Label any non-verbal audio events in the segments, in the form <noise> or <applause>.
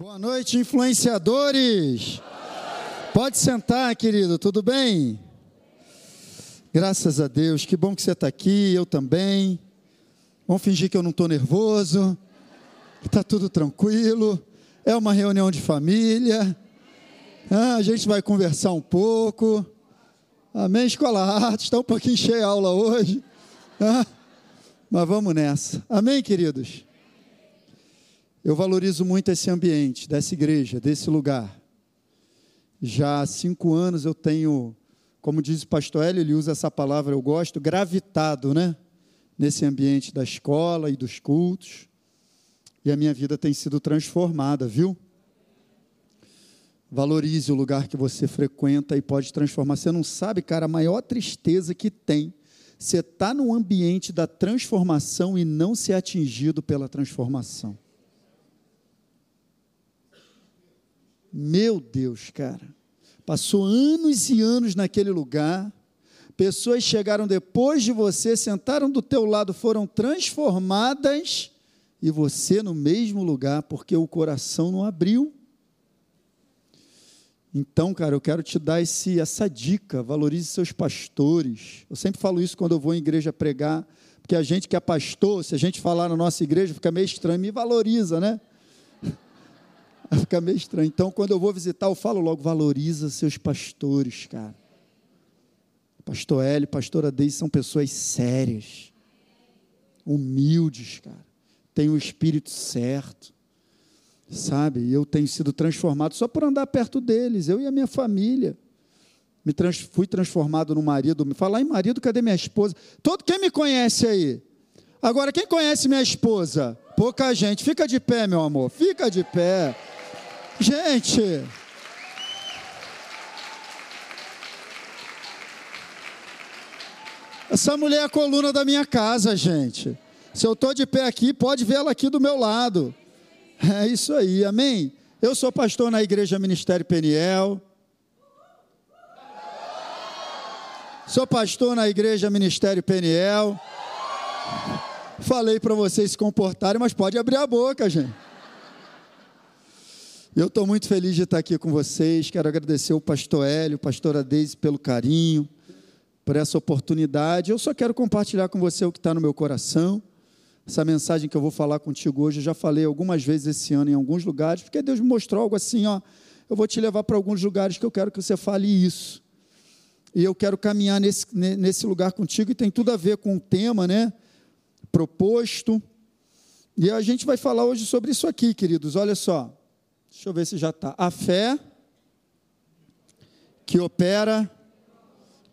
Boa noite, influenciadores. Pode sentar, querido, tudo bem? Graças a Deus, que bom que você está aqui, eu também. Vamos fingir que eu não estou nervoso, está tudo tranquilo. É uma reunião de família. Ah, a gente vai conversar um pouco. Amém, Escola Arte, está um pouquinho cheia a aula hoje. Ah, mas vamos nessa. Amém, queridos? Eu valorizo muito esse ambiente, dessa igreja, desse lugar. Já há cinco anos eu tenho, como diz o pastor Hélio, ele usa essa palavra, eu gosto, gravitado, né? Nesse ambiente da escola e dos cultos. E a minha vida tem sido transformada, viu? Valorize o lugar que você frequenta e pode transformar. Você não sabe, cara, a maior tristeza que tem. Você está no ambiente da transformação e não ser atingido pela transformação. Meu Deus, cara. Passou anos e anos naquele lugar. Pessoas chegaram depois de você, sentaram do teu lado, foram transformadas e você no mesmo lugar porque o coração não abriu. Então, cara, eu quero te dar esse, essa dica: valorize seus pastores. Eu sempre falo isso quando eu vou em igreja pregar, porque a gente que é pastor, se a gente falar na nossa igreja, fica meio estranho, me valoriza, né? Fica meio estranho. Então, quando eu vou visitar, eu falo logo, valoriza seus pastores, cara. Pastor L, pastora Deise são pessoas sérias, humildes, cara. Tem o espírito certo, sabe? Eu tenho sido transformado só por andar perto deles, eu e a minha família. Me trans, fui transformado no marido. Me falar em marido, cadê minha esposa? Todo quem me conhece aí? Agora, quem conhece minha esposa? Pouca gente. Fica de pé, meu amor. Fica de pé. Gente, essa mulher é a coluna da minha casa, gente. Se eu estou de pé aqui, pode vê-la aqui do meu lado. É isso aí, amém? Eu sou pastor na Igreja Ministério Peniel. Sou pastor na Igreja Ministério Peniel. Falei para vocês se comportarem, mas pode abrir a boca, gente. Eu estou muito feliz de estar aqui com vocês. Quero agradecer o pastor Hélio, pastor Adeise pelo carinho, por essa oportunidade. Eu só quero compartilhar com você o que está no meu coração. Essa mensagem que eu vou falar contigo hoje, eu já falei algumas vezes esse ano em alguns lugares, porque Deus me mostrou algo assim, ó. Eu vou te levar para alguns lugares que eu quero que você fale isso. E eu quero caminhar nesse, nesse lugar contigo, e tem tudo a ver com o tema, né? Proposto. E a gente vai falar hoje sobre isso aqui, queridos. Olha só. Deixa eu ver se já está. A fé que opera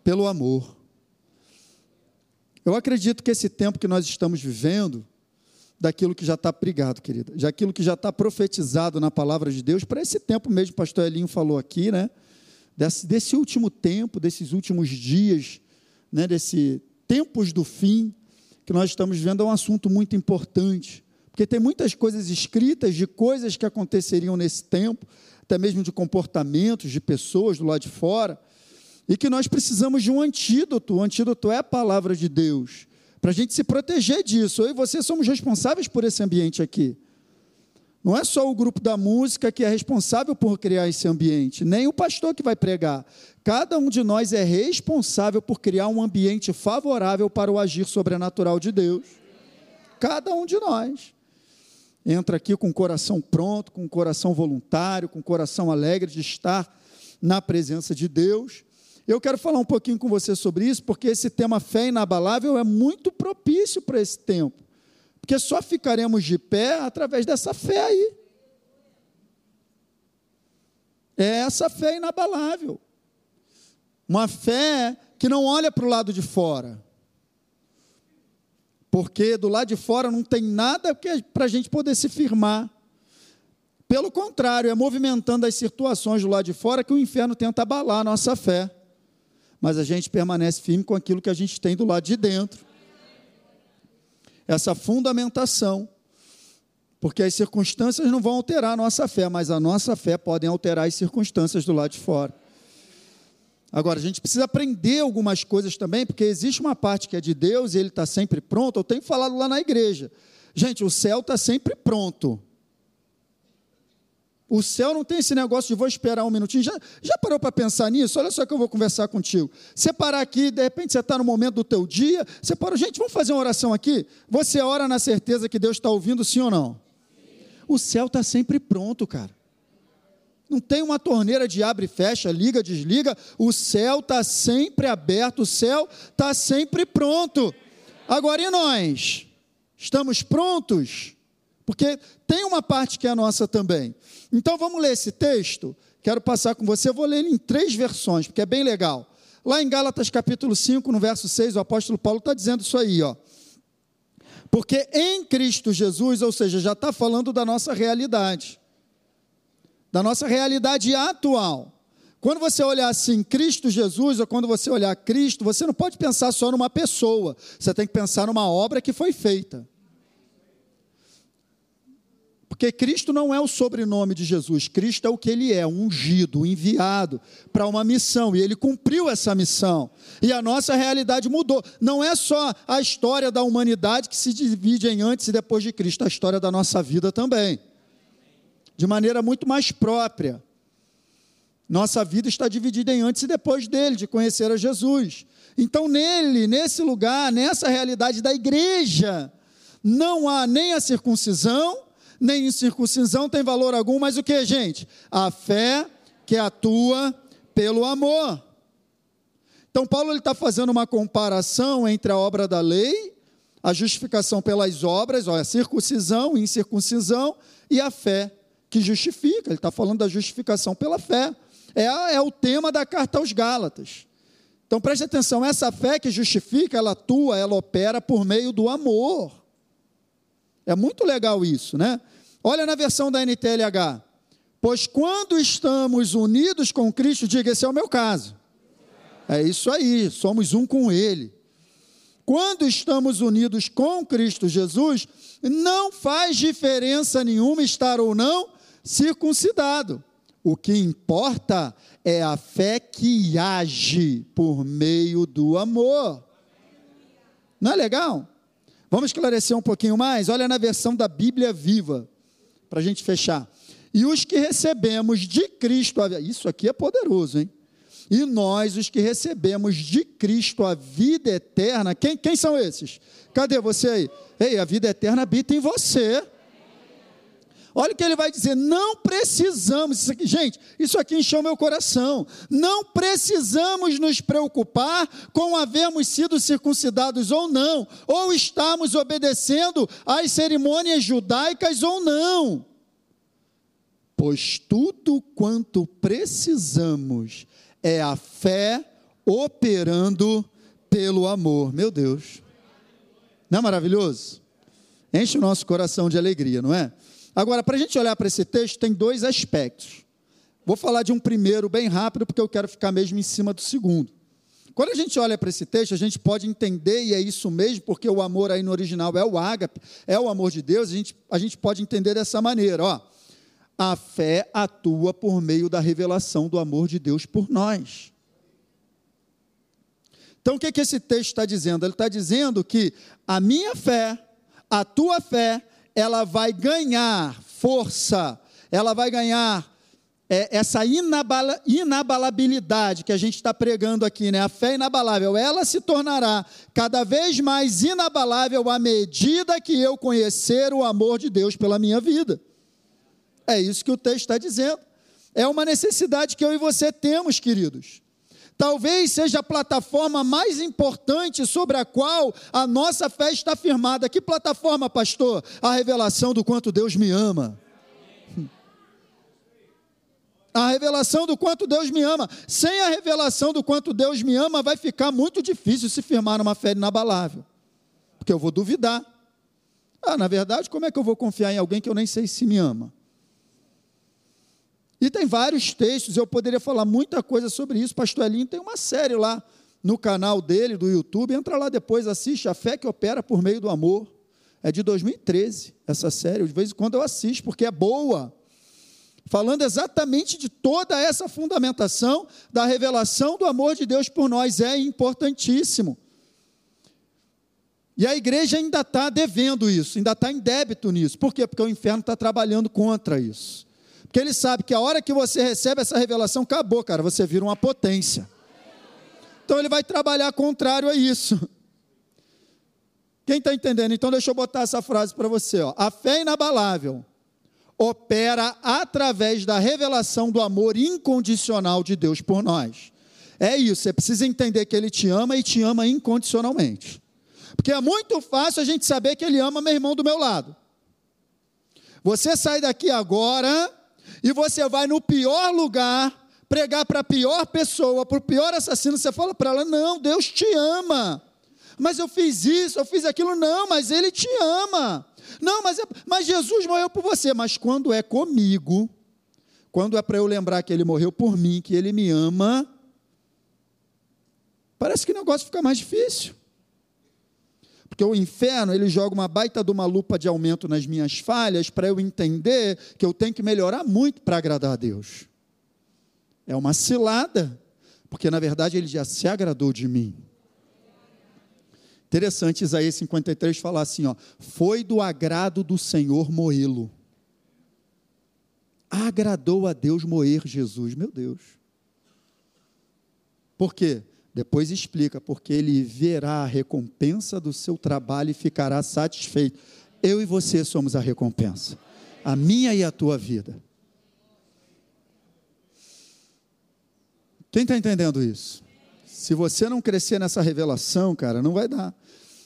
pelo amor. Eu acredito que esse tempo que nós estamos vivendo, daquilo que já está pregado, querida, já aquilo que já está profetizado na palavra de Deus, para esse tempo mesmo, o pastor Elinho falou aqui, né? Desse, desse último tempo, desses últimos dias, né? Desse tempos do fim que nós estamos vivendo, é um assunto muito importante. Porque tem muitas coisas escritas de coisas que aconteceriam nesse tempo, até mesmo de comportamentos de pessoas do lado de fora, e que nós precisamos de um antídoto. O antídoto é a palavra de Deus, para a gente se proteger disso. Eu e você somos responsáveis por esse ambiente aqui. Não é só o grupo da música que é responsável por criar esse ambiente, nem o pastor que vai pregar. Cada um de nós é responsável por criar um ambiente favorável para o agir sobrenatural de Deus. Cada um de nós entra aqui com o coração pronto, com o coração voluntário, com o coração alegre de estar na presença de Deus. Eu quero falar um pouquinho com você sobre isso, porque esse tema fé inabalável é muito propício para esse tempo. Porque só ficaremos de pé através dessa fé aí. É essa fé inabalável. Uma fé que não olha para o lado de fora porque do lado de fora não tem nada para a gente poder se firmar. Pelo contrário, é movimentando as situações do lado de fora que o inferno tenta abalar a nossa fé. Mas a gente permanece firme com aquilo que a gente tem do lado de dentro. Essa fundamentação. Porque as circunstâncias não vão alterar a nossa fé, mas a nossa fé podem alterar as circunstâncias do lado de fora. Agora, a gente precisa aprender algumas coisas também, porque existe uma parte que é de Deus e ele está sempre pronto. Eu tenho falado lá na igreja. Gente, o céu está sempre pronto. O céu não tem esse negócio de vou esperar um minutinho. Já, já parou para pensar nisso? Olha só que eu vou conversar contigo. Você parar aqui, de repente você está no momento do teu dia, você para, gente, vamos fazer uma oração aqui? Você ora na certeza que Deus está ouvindo, sim ou não? Sim. O céu está sempre pronto, cara. Não tem uma torneira de abre e fecha, liga, desliga. O céu está sempre aberto, o céu está sempre pronto. Agora e nós? Estamos prontos? Porque tem uma parte que é nossa também. Então vamos ler esse texto. Quero passar com você, eu vou ler ele em três versões, porque é bem legal. Lá em Gálatas capítulo 5, no verso 6, o apóstolo Paulo está dizendo isso aí, ó. Porque em Cristo Jesus, ou seja, já está falando da nossa realidade, da nossa realidade atual. Quando você olhar assim, Cristo Jesus, ou quando você olhar Cristo, você não pode pensar só numa pessoa, você tem que pensar numa obra que foi feita. Porque Cristo não é o sobrenome de Jesus, Cristo é o que ele é, ungido, enviado para uma missão, e ele cumpriu essa missão. E a nossa realidade mudou. Não é só a história da humanidade que se divide em antes e depois de Cristo, a história da nossa vida também. De maneira muito mais própria. Nossa vida está dividida em antes e depois dele, de conhecer a Jesus. Então, nele, nesse lugar, nessa realidade da igreja, não há nem a circuncisão, nem incircuncisão tem valor algum, mas o que, gente? A fé que atua pelo amor. Então, Paulo está fazendo uma comparação entre a obra da lei, a justificação pelas obras, olha, circuncisão, incircuncisão, e a fé que justifica. Ele está falando da justificação pela fé. É, é o tema da carta aos Gálatas. Então preste atenção, essa fé que justifica, ela atua, ela opera por meio do amor. É muito legal isso, né? Olha na versão da NTLH. Pois quando estamos unidos com Cristo, diga, esse é o meu caso. É isso aí, somos um com Ele. Quando estamos unidos com Cristo Jesus, não faz diferença nenhuma estar ou não circuncidado. O que importa é a fé que age por meio do amor. Não é legal? Vamos esclarecer um pouquinho mais? Olha na versão da Bíblia Viva, para a gente fechar. E os que recebemos de Cristo, isso aqui é poderoso, hein? E nós, os que recebemos de Cristo a vida eterna, quem, quem são esses? Cadê você aí? Ei, a vida eterna habita em você. Olha o que ele vai dizer: não precisamos, isso aqui, gente, isso aqui encheu meu coração. Não precisamos nos preocupar com havermos sido circuncidados ou não, ou estarmos obedecendo às cerimônias judaicas ou não. Pois tudo quanto precisamos é a fé operando pelo amor. Meu Deus. Não é maravilhoso? Enche o nosso coração de alegria, não é? Agora, para a gente olhar para esse texto, tem dois aspectos. Vou falar de um primeiro bem rápido, porque eu quero ficar mesmo em cima do segundo. Quando a gente olha para esse texto, a gente pode entender, e é isso mesmo, porque o amor aí no original é o ágape, é o amor de Deus, a gente, a gente pode entender dessa maneira, ó. A fé atua por meio da revelação do amor de Deus por nós. Então, o que, que esse texto está dizendo? Ele está dizendo que a minha fé, a tua fé, ela vai ganhar força, ela vai ganhar é, essa inabala, inabalabilidade que a gente está pregando aqui, né? A fé inabalável, ela se tornará cada vez mais inabalável à medida que eu conhecer o amor de Deus pela minha vida. É isso que o texto está dizendo. É uma necessidade que eu e você temos, queridos. Talvez seja a plataforma mais importante sobre a qual a nossa fé está firmada. Que plataforma, pastor? A revelação do quanto Deus me ama. A revelação do quanto Deus me ama. Sem a revelação do quanto Deus me ama, vai ficar muito difícil se firmar numa fé inabalável. Porque eu vou duvidar. Ah, na verdade, como é que eu vou confiar em alguém que eu nem sei se me ama? E tem vários textos, eu poderia falar muita coisa sobre isso. Pastor Elinho tem uma série lá no canal dele, do YouTube. Entra lá depois, assiste A Fé que Opera por Meio do Amor. É de 2013, essa série. De vez em quando eu assisto, porque é boa. Falando exatamente de toda essa fundamentação da revelação do amor de Deus por nós. É importantíssimo. E a igreja ainda está devendo isso, ainda está em débito nisso. Por quê? Porque o inferno está trabalhando contra isso Porque ele sabe que a hora que você recebe essa revelação, acabou, cara, você vira uma potência. Então ele vai trabalhar contrário a isso. Quem está entendendo? Então deixa eu botar essa frase para você. Ó. A fé inabalável opera através da revelação do amor incondicional de Deus por nós. É isso, você precisa entender que Ele te ama e te ama incondicionalmente. Porque é muito fácil a gente saber que Ele ama meu irmão do meu lado. Você sai daqui agora e você vai no pior lugar pregar para a pior pessoa, para o pior assassino, você fala para ela: não, Deus te ama. Mas eu fiz isso, eu fiz aquilo, não, mas Ele te ama. Não, mas, mas Jesus morreu por você. Mas quando é comigo, quando é para eu lembrar que Ele morreu por mim, que Ele me ama, parece que o negócio fica mais difícil. Porque o inferno, ele joga uma baita de uma lupa de aumento nas minhas falhas para eu entender que eu tenho que melhorar muito para agradar a Deus. É uma cilada, porque na verdade ele já se agradou de mim. Interessante Isaías 53 falar assim, ó, foi do agrado do Senhor moê-lo. Agradou a Deus moer Jesus, meu Deus. Por quê? Depois explica, porque ele verá a recompensa do seu trabalho e ficará satisfeito. Eu e você somos a recompensa. A minha e a tua vida. Quem está entendendo isso? Se você não crescer nessa revelação, cara, não vai dar.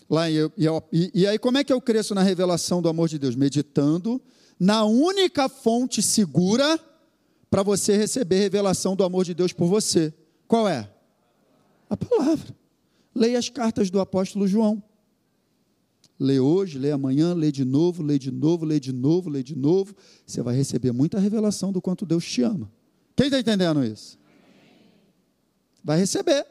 Lá, e, e, e aí, como é que eu cresço na revelação do amor de Deus? Meditando na única fonte segura para você receber revelação do amor de Deus por você. Qual é? A palavra. Leia as cartas do apóstolo João. Lê hoje, lê amanhã, lê de novo, lê de novo, lê de novo, lê de novo. Você vai receber muita revelação do quanto Deus te ama. Quem está entendendo isso? Vai receber.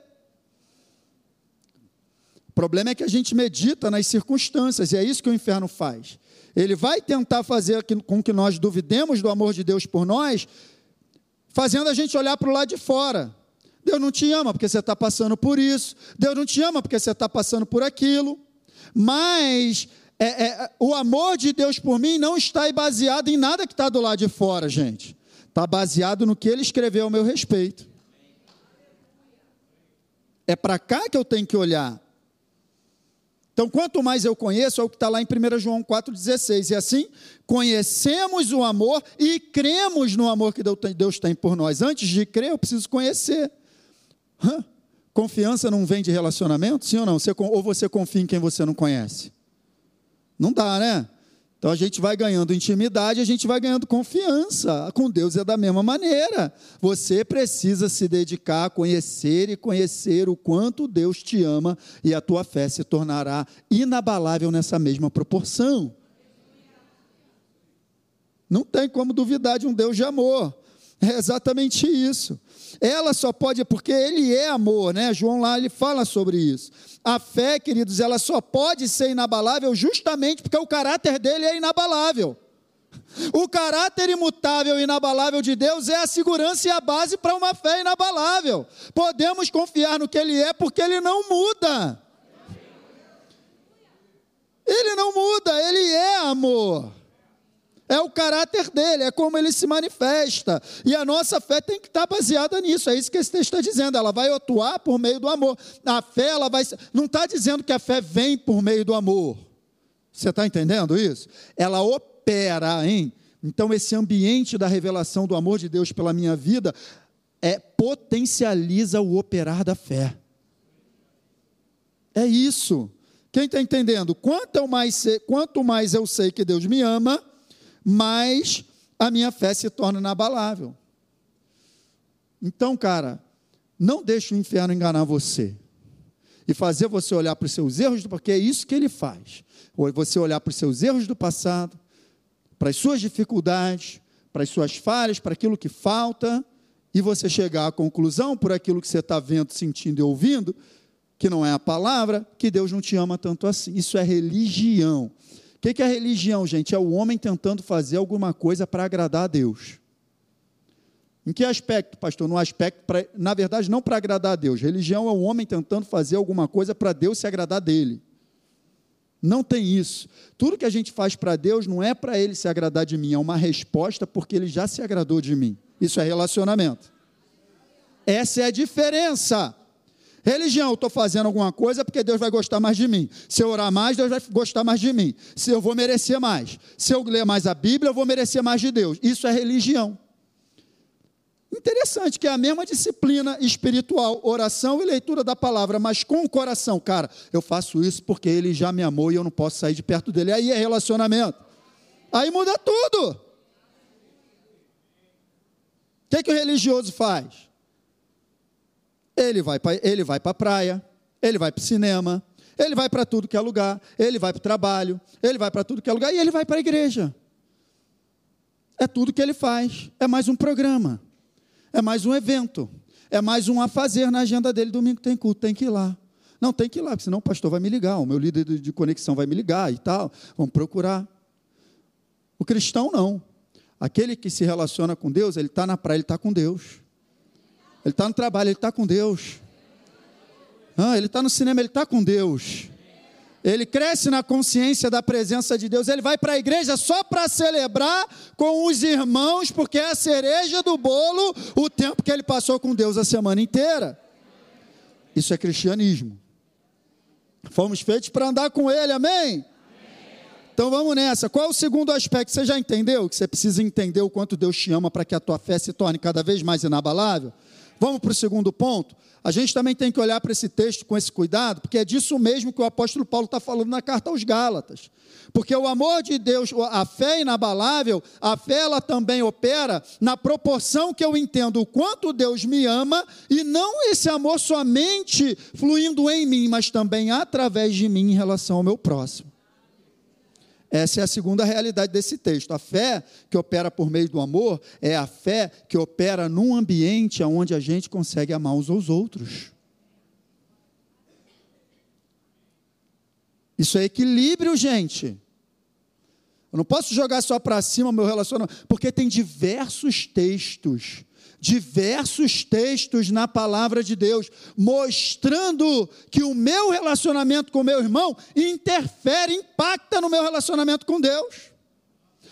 O problema é que a gente medita nas circunstâncias, e é isso que o inferno faz. Ele vai tentar fazer com que nós duvidemos do amor de Deus por nós, fazendo a gente olhar para o lado de fora. Deus não te ama porque você está passando por isso. Deus não te ama porque você está passando por aquilo. Mas é, é, o amor de Deus por mim não está baseado em nada que está do lado de fora, gente. Está baseado no que ele escreveu ao meu respeito. É para cá que eu tenho que olhar. Então, quanto mais eu conheço, é o que está lá em 1 João 4,16. E assim, conhecemos o amor e cremos no amor que Deus tem por nós. Antes de crer, eu preciso conhecer. Hã? Confiança não vem de relacionamento? Sim ou não? Você, ou você confia em quem você não conhece? Não dá, né? Então a gente vai ganhando intimidade, a gente vai ganhando confiança. Com Deus é da mesma maneira. Você precisa se dedicar a conhecer e conhecer o quanto Deus te ama e a tua fé se tornará inabalável nessa mesma proporção. Não tem como duvidar de um Deus de amor. É exatamente isso. Ela só pode, porque ele é amor, né? João lá ele fala sobre isso. A fé, queridos, ela só pode ser inabalável justamente porque o caráter dele é inabalável. O caráter imutável e inabalável de Deus é a segurança e a base para uma fé inabalável. Podemos confiar no que ele é porque ele não muda. Ele não muda, ele é amor. É o caráter dele, é como ele se manifesta. E a nossa fé tem que estar baseada nisso. É isso que esse texto está dizendo. Ela vai atuar por meio do amor. A fé, ela vai. Não está dizendo que a fé vem por meio do amor. Você está entendendo isso? Ela opera, hein? Então, esse ambiente da revelação do amor de Deus pela minha vida é potencializa o operar da fé. É isso. Quem está entendendo? Quanto mais, quanto mais eu sei que Deus me ama, mais a minha fé se torna inabalável. Então, cara, não deixe o inferno enganar você e fazer você olhar para os seus erros, porque é isso que ele faz. Ou você olhar para os seus erros do passado, para as suas dificuldades, para as suas falhas, para aquilo que falta, e você chegar à conclusão, por aquilo que você está vendo, sentindo e ouvindo, que não é a palavra, que Deus não te ama tanto assim. Isso é religião. O que é religião, gente? É o homem tentando fazer alguma coisa para agradar a Deus. Em que aspecto, pastor? No aspecto, pra, na verdade, não para agradar a Deus. Religião é o homem tentando fazer alguma coisa para Deus se agradar dele. Não tem isso. Tudo que a gente faz para Deus não é para Ele se agradar de mim, é uma resposta porque Ele já se agradou de mim. Isso é relacionamento. Essa é a diferença. Religião, eu estou fazendo alguma coisa porque Deus vai gostar mais de mim. Se eu orar mais, Deus vai gostar mais de mim. Se eu vou merecer mais. Se eu ler mais a Bíblia, eu vou merecer mais de Deus. Isso é religião. Interessante que é a mesma disciplina espiritual, oração e leitura da palavra, mas com o coração, cara, eu faço isso porque ele já me amou e eu não posso sair de perto dele. Aí é relacionamento. Aí muda tudo. O que, que o religioso faz? Ele vai para ele vai para a praia, ele vai para o cinema, ele vai para tudo que é lugar, ele vai para o trabalho, ele vai para tudo que é lugar e ele vai para a igreja. É tudo que ele faz, é mais um programa, é mais um evento, é mais um a fazer na agenda dele. Domingo tem culto, tem que ir lá. Não, tem que ir lá, senão o pastor vai me ligar, o meu líder de conexão vai me ligar e tal. Vamos procurar. O cristão não. Aquele que se relaciona com Deus, ele está na praia, ele está com Deus. Ele está no trabalho, ele está com Deus. Ah, ele está no cinema, ele está com Deus. Ele cresce na consciência da presença de Deus. Ele vai para a igreja só para celebrar com os irmãos, porque é a cereja do bolo o tempo que ele passou com Deus a semana inteira. Isso é cristianismo. Fomos feitos para andar com Ele, amém? Então vamos nessa. Qual é o segundo aspecto? Você já entendeu que você precisa entender o quanto Deus te ama para que a tua fé se torne cada vez mais inabalável? Vamos para o segundo ponto? A gente também tem que olhar para esse texto com esse cuidado, porque é disso mesmo que o apóstolo Paulo está falando na carta aos Gálatas. Porque o amor de Deus, a fé inabalável, a fé ela também opera na proporção que eu entendo o quanto Deus me ama, e não esse amor somente fluindo em mim, mas também através de mim em relação ao meu próximo. Essa é a segunda realidade desse texto. A fé que opera por meio do amor é a fé que opera num ambiente onde a gente consegue amar uns aos outros. Isso é equilíbrio, gente. Eu não posso jogar só para cima meu relacionamento, porque tem diversos textos diversos textos na palavra de Deus, mostrando que o meu relacionamento com meu irmão interfere, impacta no meu relacionamento com Deus.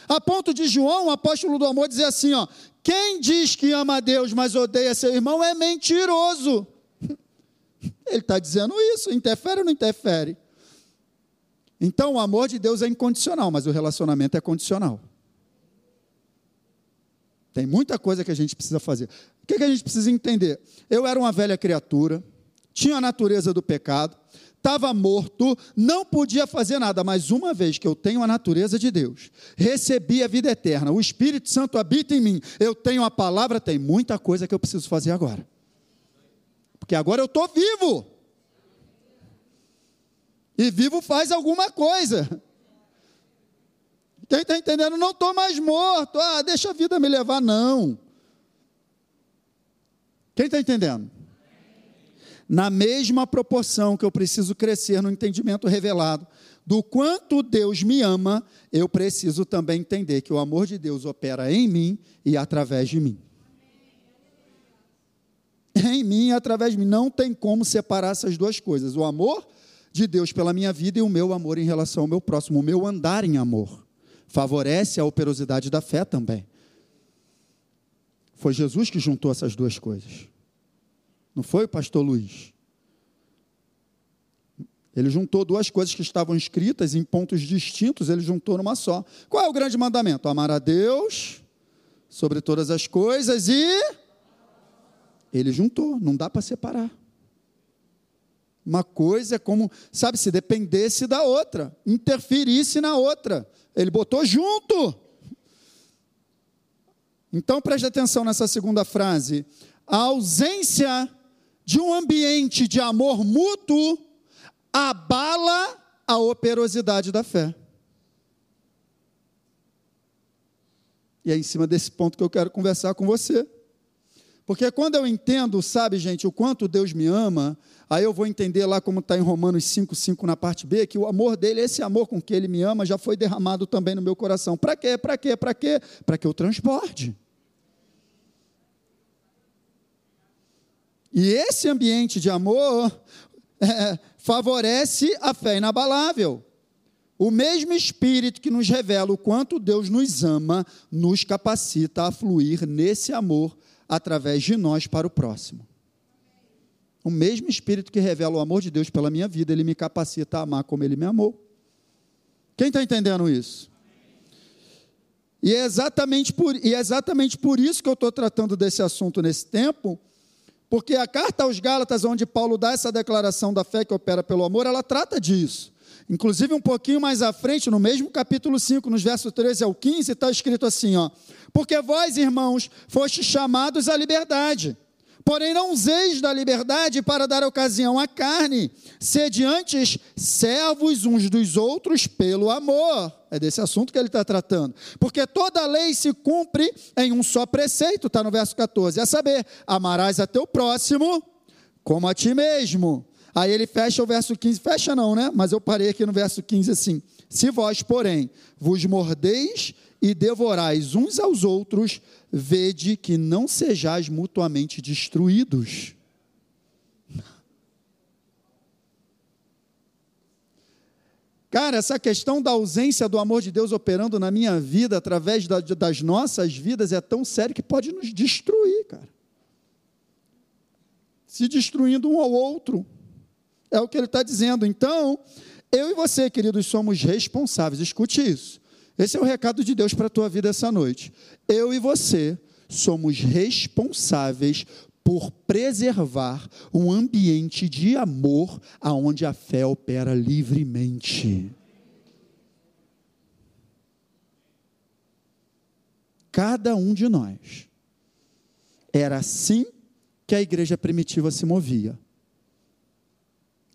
A ponto de João, o apóstolo do amor, dizer assim: ó, quem diz que ama a Deus, mas odeia seu irmão, é mentiroso. <laughs> Ele está dizendo isso, interfere ou não interfere? Então, o amor de Deus é incondicional, mas o relacionamento é condicional. Tem muita coisa que a gente precisa fazer. O que, que a gente precisa entender? Eu era uma velha criatura, tinha a natureza do pecado, estava morto, não podia fazer nada, mas uma vez que eu tenho a natureza de Deus, recebi a vida eterna, o Espírito Santo habita em mim, eu tenho a palavra, tem muita coisa que eu preciso fazer agora. Porque agora eu estou vivo. E vivo faz alguma coisa. Quem está entendendo? Não estou mais morto. Ah, deixa a vida me levar. Não. Quem está entendendo? Na mesma proporção que eu preciso crescer no entendimento revelado do quanto Deus me ama, eu preciso também entender que o amor de Deus opera em mim e através de mim. Em mim e através de mim. Não tem como separar essas duas coisas. O amor de Deus pela minha vida e o meu amor em relação ao meu próximo, o meu andar em amor favorece a operosidade da fé também. Foi Jesus que juntou essas duas coisas. Não foi o pastor Luiz. Ele juntou duas coisas que estavam escritas em pontos distintos, ele juntou numa só. Qual é o grande mandamento? Amar a Deus sobre todas as coisas e ele juntou, não dá para separar. Uma coisa é como, sabe, se dependesse da outra, interferisse na outra. Ele botou junto. Então preste atenção nessa segunda frase. A ausência de um ambiente de amor mútuo abala a operosidade da fé. E é em cima desse ponto que eu quero conversar com você. Porque quando eu entendo, sabe, gente, o quanto Deus me ama, aí eu vou entender lá como está em Romanos 5, 5 na parte B, que o amor dele, esse amor com que ele me ama, já foi derramado também no meu coração. Para quê? Para quê? Para quê? Para que eu transborde. E esse ambiente de amor <laughs> é, favorece a fé inabalável. o mesmo Espírito que nos revela o quanto Deus nos ama, nos capacita a fluir nesse amor através de nós para o próximo. O mesmo Espírito que revela o amor de Deus pela minha vida, ele me capacita a amar como ele me amou. Quem está entendendo isso? E é, exatamente por, e é exatamente por isso que eu estou tratando desse assunto nesse tempo, porque a carta aos Gálatas, onde Paulo dá essa declaração da fé que opera pelo amor, ela trata disso. Inclusive, um pouquinho mais à frente, no mesmo capítulo 5, nos versos 13 ao 15, está escrito assim: ó, Porque vós, irmãos, fostes chamados à liberdade. Porém, não useis da liberdade para dar ocasião à carne, sede antes servos uns dos outros pelo amor. É desse assunto que ele está tratando. Porque toda lei se cumpre em um só preceito, está no verso 14: a saber, amarás a teu próximo como a ti mesmo. Aí ele fecha o verso 15, fecha não, né? Mas eu parei aqui no verso 15 assim: Se vós, porém, vos mordeis e devorais uns aos outros, vede que não sejais mutuamente destruídos. Cara, essa questão da ausência do amor de Deus operando na minha vida, através da, das nossas vidas, é tão sério que pode nos destruir, cara. Se destruindo um ao outro. É o que ele está dizendo. Então, eu e você, queridos, somos responsáveis. Escute isso. Esse é o recado de Deus para a tua vida essa noite. Eu e você somos responsáveis por preservar um ambiente de amor aonde a fé opera livremente. Cada um de nós. Era assim que a igreja primitiva se movia.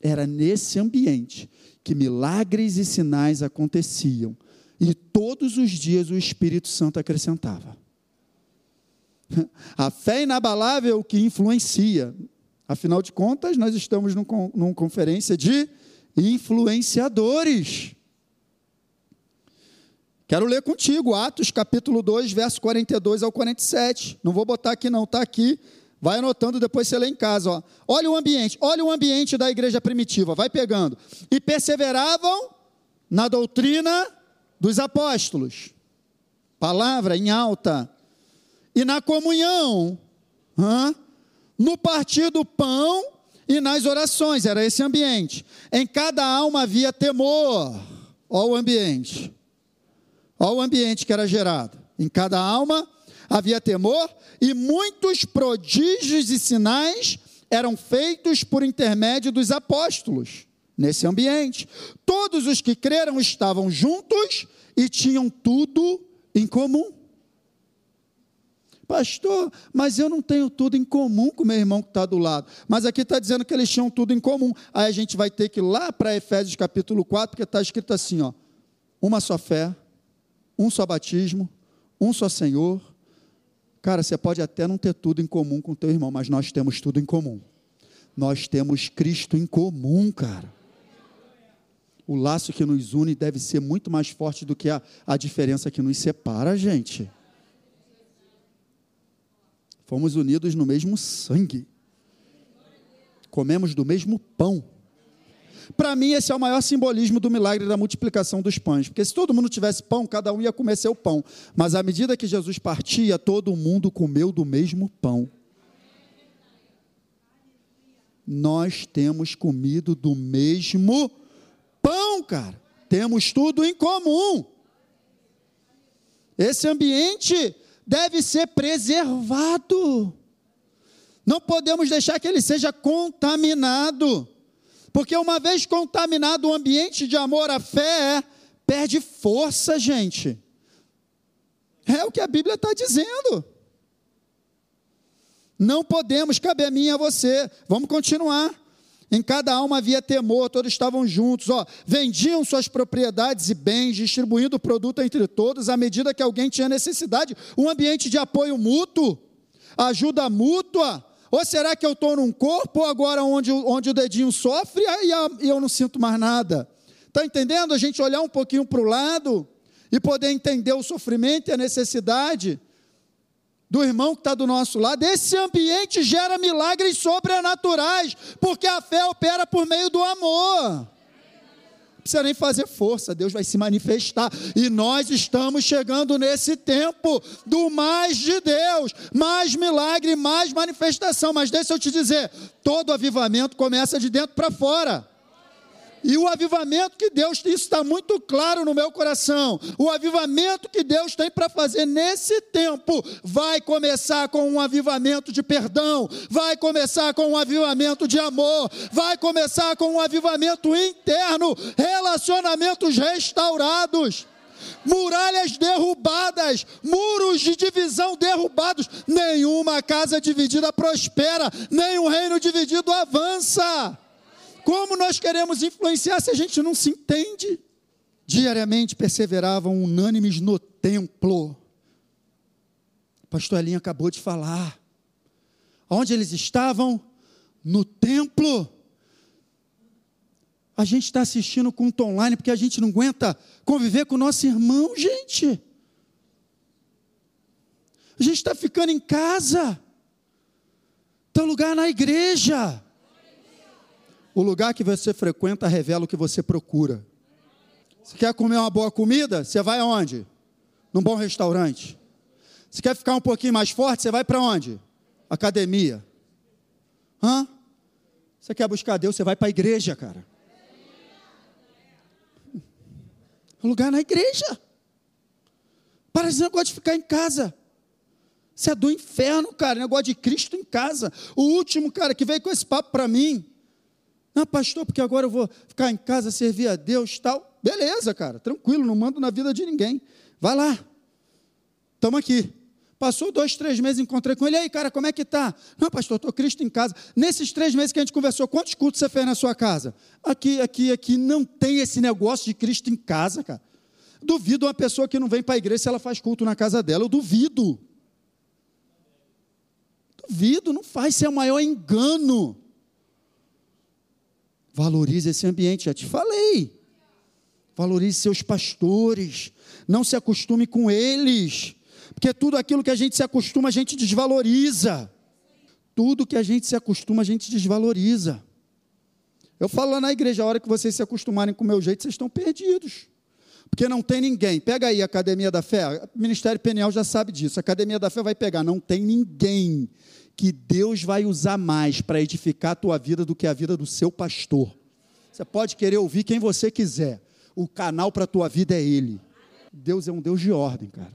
Era nesse ambiente que milagres e sinais aconteciam. E todos os dias o Espírito Santo acrescentava. <laughs> A fé inabalável que influencia. Afinal de contas, nós estamos num, numa conferência de influenciadores. Quero ler contigo, Atos capítulo 2, verso 42 ao 47. Não vou botar aqui, não, está aqui. Vai anotando, depois você lê em casa. Ó. Olha o ambiente, olha o ambiente da igreja primitiva, vai pegando. E perseveravam na doutrina dos apóstolos. Palavra em alta. E na comunhão, hã? no partir do pão e nas orações. Era esse ambiente. Em cada alma havia temor. Olha o ambiente. Olha o ambiente que era gerado. Em cada alma havia temor, e muitos prodígios e sinais eram feitos por intermédio dos apóstolos, nesse ambiente. Todos os que creram estavam juntos e tinham tudo em comum. Pastor, mas eu não tenho tudo em comum com meu irmão que está do lado. Mas aqui está dizendo que eles tinham tudo em comum. Aí a gente vai ter que ir lá para Efésios capítulo 4, porque está escrito assim: ó, uma só fé, um só batismo, um só Senhor, Cara, você pode até não ter tudo em comum com teu irmão, mas nós temos tudo em comum. Nós temos Cristo em comum, cara. O laço que nos une deve ser muito mais forte do que a, a diferença que nos separa, gente. Fomos unidos no mesmo sangue. Comemos do mesmo pão. Para mim, esse é o maior simbolismo do milagre da multiplicação dos pães. Porque se todo mundo tivesse pão, cada um ia comer seu pão. Mas à medida que Jesus partia, todo mundo comeu do mesmo pão. Nós temos comido do mesmo pão, cara. Temos tudo em comum. Esse ambiente deve ser preservado. Não podemos deixar que ele seja contaminado. Porque uma vez contaminado o ambiente de amor à fé, perde força, gente. É o que a Bíblia está dizendo. Não podemos, cabe a mim e a você. Vamos continuar. Em cada alma havia temor, todos estavam juntos, ó, vendiam suas propriedades e bens, distribuindo o produto entre todos, à medida que alguém tinha necessidade, um ambiente de apoio mútuo, ajuda mútua, ou será que eu estou num corpo agora onde, onde o dedinho sofre e eu não sinto mais nada? Está entendendo? A gente olhar um pouquinho para o lado e poder entender o sofrimento e a necessidade do irmão que está do nosso lado. Esse ambiente gera milagres sobrenaturais, porque a fé opera por meio do amor. Precisa nem fazer força, Deus vai se manifestar. E nós estamos chegando nesse tempo do mais de Deus, mais milagre, mais manifestação. Mas deixa eu te dizer: todo avivamento começa de dentro para fora. E o avivamento que Deus tem, isso está muito claro no meu coração. O avivamento que Deus tem para fazer nesse tempo vai começar com um avivamento de perdão, vai começar com um avivamento de amor, vai começar com um avivamento interno, relacionamentos restaurados muralhas derrubadas, muros de divisão derrubados. Nenhuma casa dividida prospera, nenhum reino dividido avança. Como nós queremos influenciar se a gente não se entende? Diariamente perseveravam unânimes no templo. O pastor Elinho acabou de falar. Onde eles estavam? No templo. A gente está assistindo culto online porque a gente não aguenta conviver com o nosso irmão, gente. A gente está ficando em casa. Teu lugar na igreja. O lugar que você frequenta revela o que você procura. Você quer comer uma boa comida? Você vai aonde? Num bom restaurante. Você quer ficar um pouquinho mais forte? Você vai para onde? Academia. Hã? Você quer buscar Deus? Você vai para a igreja, cara. Um lugar na igreja. Para esse negócio de ficar em casa. Você é do inferno, cara. Negócio de Cristo em casa. O último cara que veio com esse papo para mim não, pastor, porque agora eu vou ficar em casa, servir a Deus tal. Beleza, cara, tranquilo, não mando na vida de ninguém. Vai lá. Estamos aqui. Passou dois, três meses, encontrei com ele. E aí, cara, como é que tá? Não, pastor, estou Cristo em casa. Nesses três meses que a gente conversou, quantos cultos você fez na sua casa? Aqui, aqui, aqui. Não tem esse negócio de Cristo em casa, cara. Duvido uma pessoa que não vem para a igreja se ela faz culto na casa dela. Eu duvido. Duvido, não faz. Isso é o maior engano. Valorize esse ambiente, já te falei. Valorize seus pastores. Não se acostume com eles. Porque tudo aquilo que a gente se acostuma, a gente desvaloriza. Tudo que a gente se acostuma, a gente desvaloriza. Eu falo lá na igreja, a hora que vocês se acostumarem com o meu jeito, vocês estão perdidos. Porque não tem ninguém. Pega aí a Academia da Fé, o Ministério Penial já sabe disso. A Academia da Fé vai pegar, não tem ninguém que Deus vai usar mais para edificar a tua vida do que a vida do seu pastor. Você pode querer ouvir quem você quiser. O canal para a tua vida é Ele. Deus é um Deus de ordem, cara.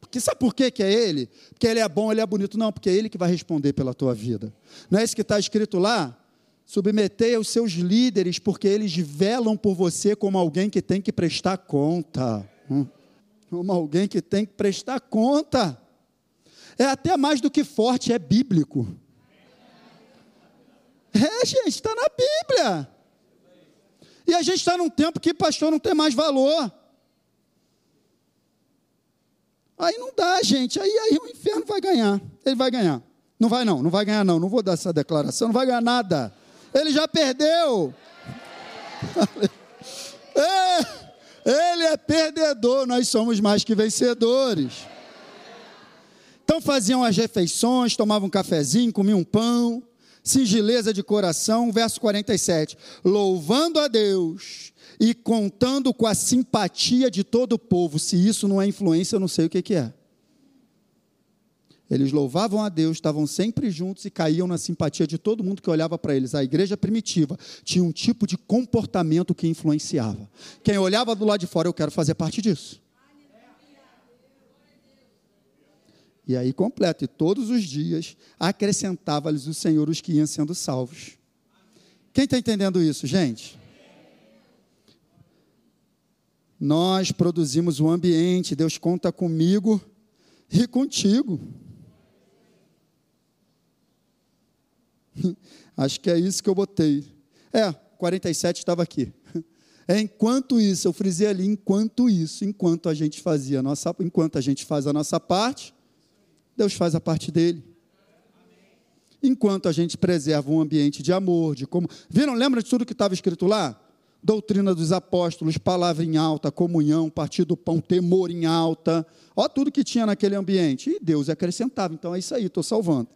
Porque sabe por que, que é Ele? Porque Ele é bom, Ele é bonito. Não, porque é Ele que vai responder pela tua vida. Não é isso que está escrito lá? Submetei aos seus líderes, porque eles velam por você como alguém que tem que prestar conta. Hum? Como alguém que tem que prestar conta é até mais do que forte, é bíblico. É, gente, está na Bíblia. E a gente está num tempo que pastor não tem mais valor. Aí não dá, gente. Aí, aí o inferno vai ganhar. Ele vai ganhar. Não vai não, não vai ganhar não. Não vou dar essa declaração, não vai ganhar nada. Ele já perdeu. <laughs> É, ele é perdedor, nós somos mais que vencedores. Então faziam as refeições, tomavam um cafezinho, comiam um pão, singeleza de coração, verso 47. Louvando a Deus e contando com a simpatia de todo o povo. Se isso não é influência, eu não sei o que, que é. Eles louvavam a Deus, estavam sempre juntos e caíam na simpatia de todo mundo que olhava para eles. A igreja primitiva tinha um tipo de comportamento que influenciava. Quem olhava do lado de fora, eu quero fazer parte disso. E aí completa, e todos os dias acrescentava-lhes o Senhor os que iam sendo salvos. Quem está entendendo isso, gente? Nós produzimos o ambiente, Deus conta comigo e contigo. <laughs> Acho que é isso que eu botei. É, 47 estava aqui. É enquanto isso, eu frisei ali, enquanto isso, enquanto a gente fazia nossa, enquanto a gente faz a nossa parte, Deus faz a parte dele. Enquanto a gente preserva um ambiente de amor, de como. Viram? Lembra de tudo que estava escrito lá? Doutrina dos apóstolos, palavra em alta, comunhão, partir do pão, temor em alta. Olha tudo que tinha naquele ambiente. E Deus acrescentava. Então é isso aí, estou salvando.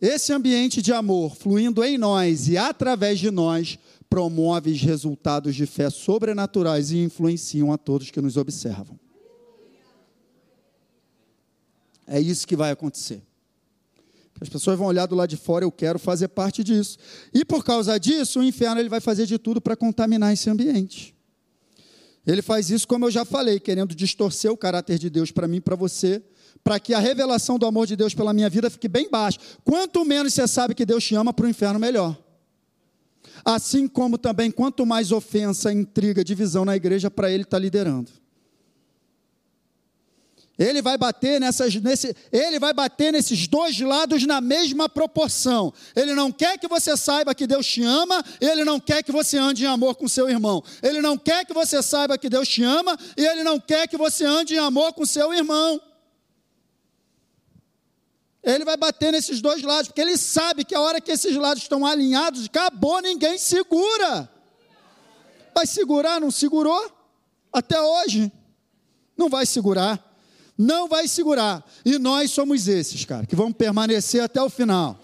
Esse ambiente de amor fluindo em nós e através de nós promove resultados de fé sobrenaturais e influenciam a todos que nos observam. É isso que vai acontecer. As pessoas vão olhar do lado de fora, eu quero fazer parte disso. E por causa disso, o inferno ele vai fazer de tudo para contaminar esse ambiente. Ele faz isso, como eu já falei, querendo distorcer o caráter de Deus para mim e para você, para que a revelação do amor de Deus pela minha vida fique bem baixa. Quanto menos você sabe que Deus te ama, para o inferno, melhor. Assim como também, quanto mais ofensa, intriga, divisão na igreja, para ele está liderando. Ele vai bater nessas, nesse, ele vai bater nesses dois lados na mesma proporção. Ele não quer que você saiba que Deus te ama, ele não quer que você ande em amor com seu irmão. Ele não quer que você saiba que Deus te ama e ele não quer que você ande em amor com seu irmão. Ele vai bater nesses dois lados, porque ele sabe que a hora que esses lados estão alinhados, acabou, ninguém segura. Vai segurar? Não segurou? Até hoje. Não vai segurar não vai segurar. E nós somos esses, cara, que vamos permanecer até o final.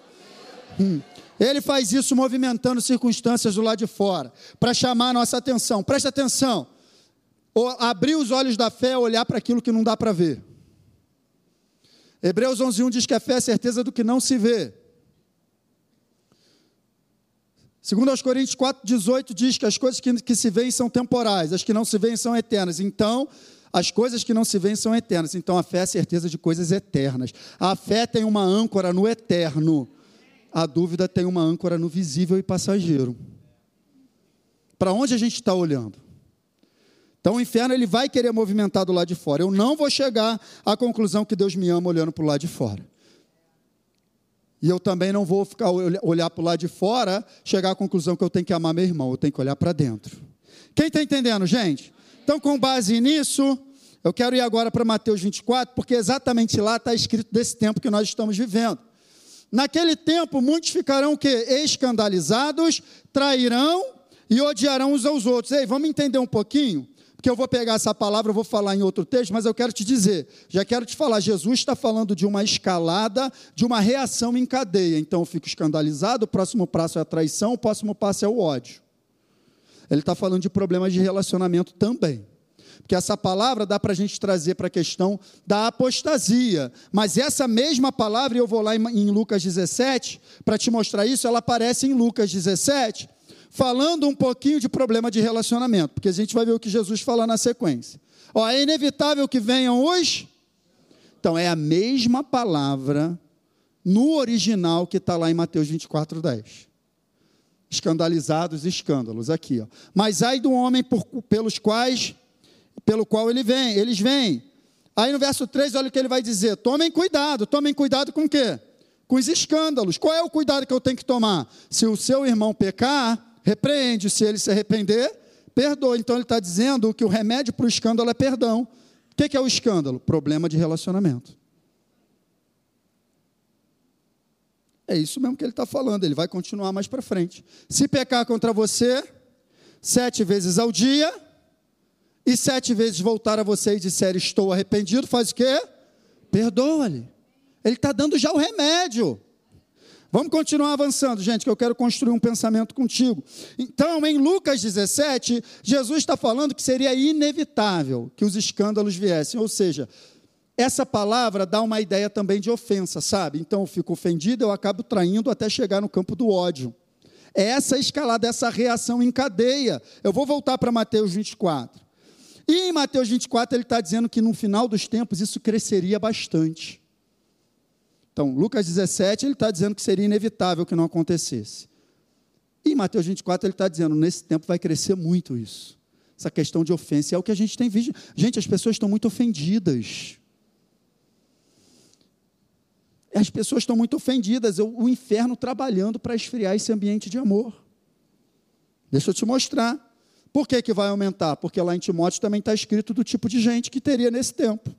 Hum. Ele faz isso movimentando circunstâncias do lado de fora, para chamar a nossa atenção. Presta atenção. abrir os olhos da fé é olhar para aquilo que não dá para ver. Hebreus 11:1 diz que a fé é a certeza do que não se vê. Segundo aos Coríntios 4:18 diz que as coisas que, que se veem são temporais, as que não se veem são eternas. Então, as coisas que não se veem são eternas, então a fé é a certeza de coisas eternas. A fé tem uma âncora no eterno, a dúvida tem uma âncora no visível e passageiro. Para onde a gente está olhando? Então o inferno ele vai querer movimentar do lado de fora. Eu não vou chegar à conclusão que Deus me ama olhando para o lado de fora. E eu também não vou ficar olhar para o lado de fora, chegar à conclusão que eu tenho que amar meu irmão. Eu tenho que olhar para dentro. Quem está entendendo, gente? Então, com base nisso, eu quero ir agora para Mateus 24, porque exatamente lá está escrito desse tempo que nós estamos vivendo. Naquele tempo, muitos ficarão o quê? Escandalizados, trairão e odiarão uns aos outros. Ei, vamos entender um pouquinho? Porque eu vou pegar essa palavra, vou falar em outro texto, mas eu quero te dizer, já quero te falar, Jesus está falando de uma escalada, de uma reação em cadeia. Então eu fico escandalizado, o próximo passo é a traição, o próximo passo é o ódio ele está falando de problemas de relacionamento também. Porque essa palavra dá para a gente trazer para a questão da apostasia. Mas essa mesma palavra, eu vou lá em, Lucas 17, para te mostrar isso, ela aparece em Lucas 17, falando um pouquinho de problema de relacionamento. Porque a gente vai ver o que Jesus fala na sequência. Ó, é inevitável que venham os. Então, é a mesma palavra no original que está lá em Mateus 24, 10 escandalizados, escândalos, aqui, ó. Mas ai do homem por, pelos quais, pelo qual ele vem, eles vêm. Aí no verso 3, olha o que ele vai dizer: tomem cuidado, tomem cuidado com o quê? Com os escândalos. Qual é o cuidado que eu tenho que tomar? Se o seu irmão pecar, repreende, se ele se arrepender, perdoa. Então ele está dizendo que o remédio para o escândalo é perdão. O que é o escândalo? Problema de relacionamento. É isso mesmo que ele está falando, ele vai continuar mais para frente. Se pecar contra você, sete vezes ao dia, e sete vezes voltar a você e disser estou arrependido, faz o quê? Perdoa-lhe. Ele está dando já o remédio. Vamos continuar avançando, gente, que eu quero construir um pensamento contigo. Então, em Lucas 17, Jesus está falando que seria inevitável que os escândalos viessem, ou seja, essa palavra dá uma ideia também de ofensa, sabe? Então eu fico ofendido, eu acabo traindo até chegar no campo do ódio. É essa escalada, essa reação em cadeia. Eu vou voltar para Mateus 24. E em Mateus 24 ele está dizendo que no final dos tempos isso cresceria bastante. Então, Lucas 17 ele está dizendo que seria inevitável que não acontecesse. E em Mateus 24 ele está dizendo, nesse tempo vai crescer muito isso. Essa questão de ofensa. É o que a gente tem visto. Gente, as pessoas estão muito ofendidas. As pessoas estão muito ofendidas, o inferno trabalhando para esfriar esse ambiente de amor. Deixa eu te mostrar. Por que, que vai aumentar? Porque lá em Timóteo também está escrito do tipo de gente que teria nesse tempo.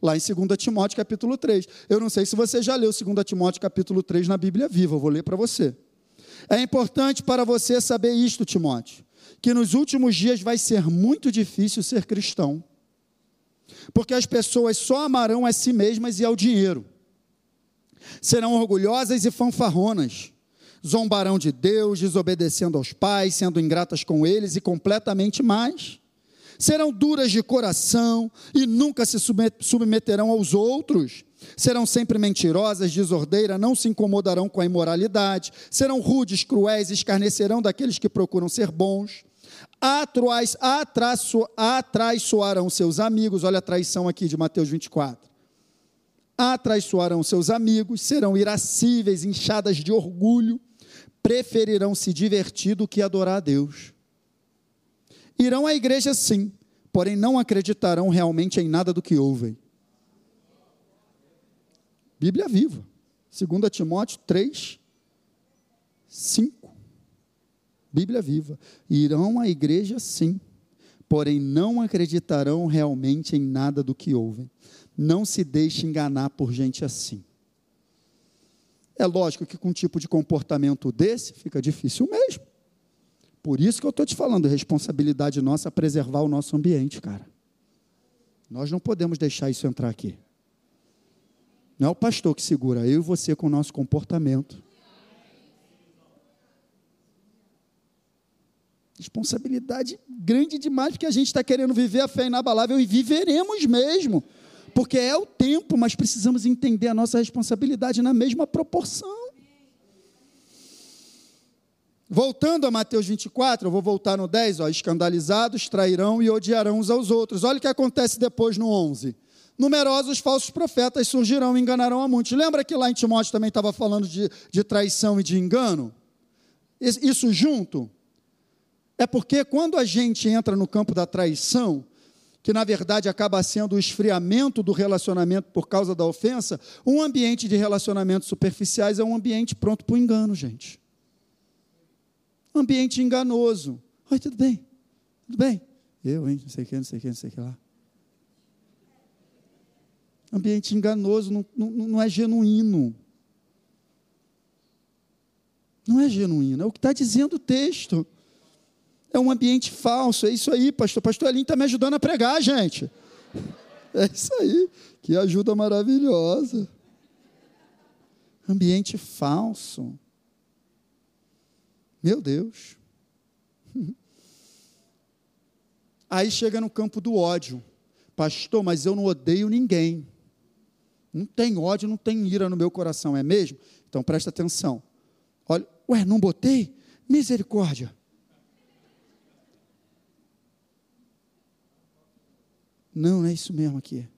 Lá em 2 Timóteo capítulo 3. Eu não sei se você já leu 2 Timóteo capítulo 3 na Bíblia Viva, eu vou ler para você. É importante para você saber isto, Timóteo, que nos últimos dias vai ser muito difícil ser cristão. Porque as pessoas só amarão a si mesmas e ao dinheiro serão orgulhosas e fanfarronas, zombarão de Deus, desobedecendo aos pais, sendo ingratas com eles e completamente mais. Serão duras de coração e nunca se submeterão aos outros. Serão sempre mentirosas, desordeiras, não se incomodarão com a imoralidade. Serão rudes, cruéis, escarnecerão daqueles que procuram ser bons. Atrás, atraiçoarão seus amigos. Olha a traição aqui de Mateus 24 atraiçoarão seus amigos, serão irascíveis, inchadas de orgulho, preferirão se divertir do que adorar a Deus. Irão à igreja sim, porém não acreditarão realmente em nada do que ouvem. Bíblia viva. 2 Timóteo 3, 5. Bíblia viva. Irão à igreja sim, porém não acreditarão realmente em nada do que ouvem. Não se deixe enganar por gente assim. É lógico que com um tipo de comportamento desse fica difícil mesmo. Por isso que eu estou te falando, responsabilidade nossa preservar o nosso ambiente, cara. Nós não podemos deixar isso entrar aqui. Não é o pastor que segura, eu e você com o nosso comportamento. Responsabilidade grande demais, porque a gente está querendo viver a fé inabalável e viveremos mesmo porque é o tempo, mas precisamos entender a nossa responsabilidade na mesma proporção. Voltando a Mateus 24, eu vou voltar no 10, ó, escandalizados, trairão e odiarão uns aos outros. Olha o que acontece depois no 11. Numerosos falsos profetas surgirão e enganarão a muitos. Lembra que lá em Timóteo também estava falando de, de traição e de engano? Isso junto? É porque quando a gente entra no campo da traição, que na verdade acaba sendo o esfriamento do relacionamento por causa da ofensa, um ambiente de relacionamentos superficiais é um ambiente pronto para o engano, gente. Um ambiente enganoso. Oi, tudo bem? Tudo bem? Eu, hein? Não sei o que, não sei o que, não sei o que lá. Ambiente enganoso não, não, não é genuíno. Não é genuíno, é o que está dizendo o texto. É um ambiente falso. É isso aí, pastor. Pastor Elinho está me ajudando a pregar, gente. É isso aí. Que ajuda maravilhosa. Ambiente falso. Meu Deus. <laughs> Aí chega no campo do ódio. Pastor, mas eu não odeio ninguém. Não tem ódio, não tem ira no meu coração, é mesmo? Então presta atenção. Olha, ué, não botei? Misericórdia. Não, não é isso mesmo aqui.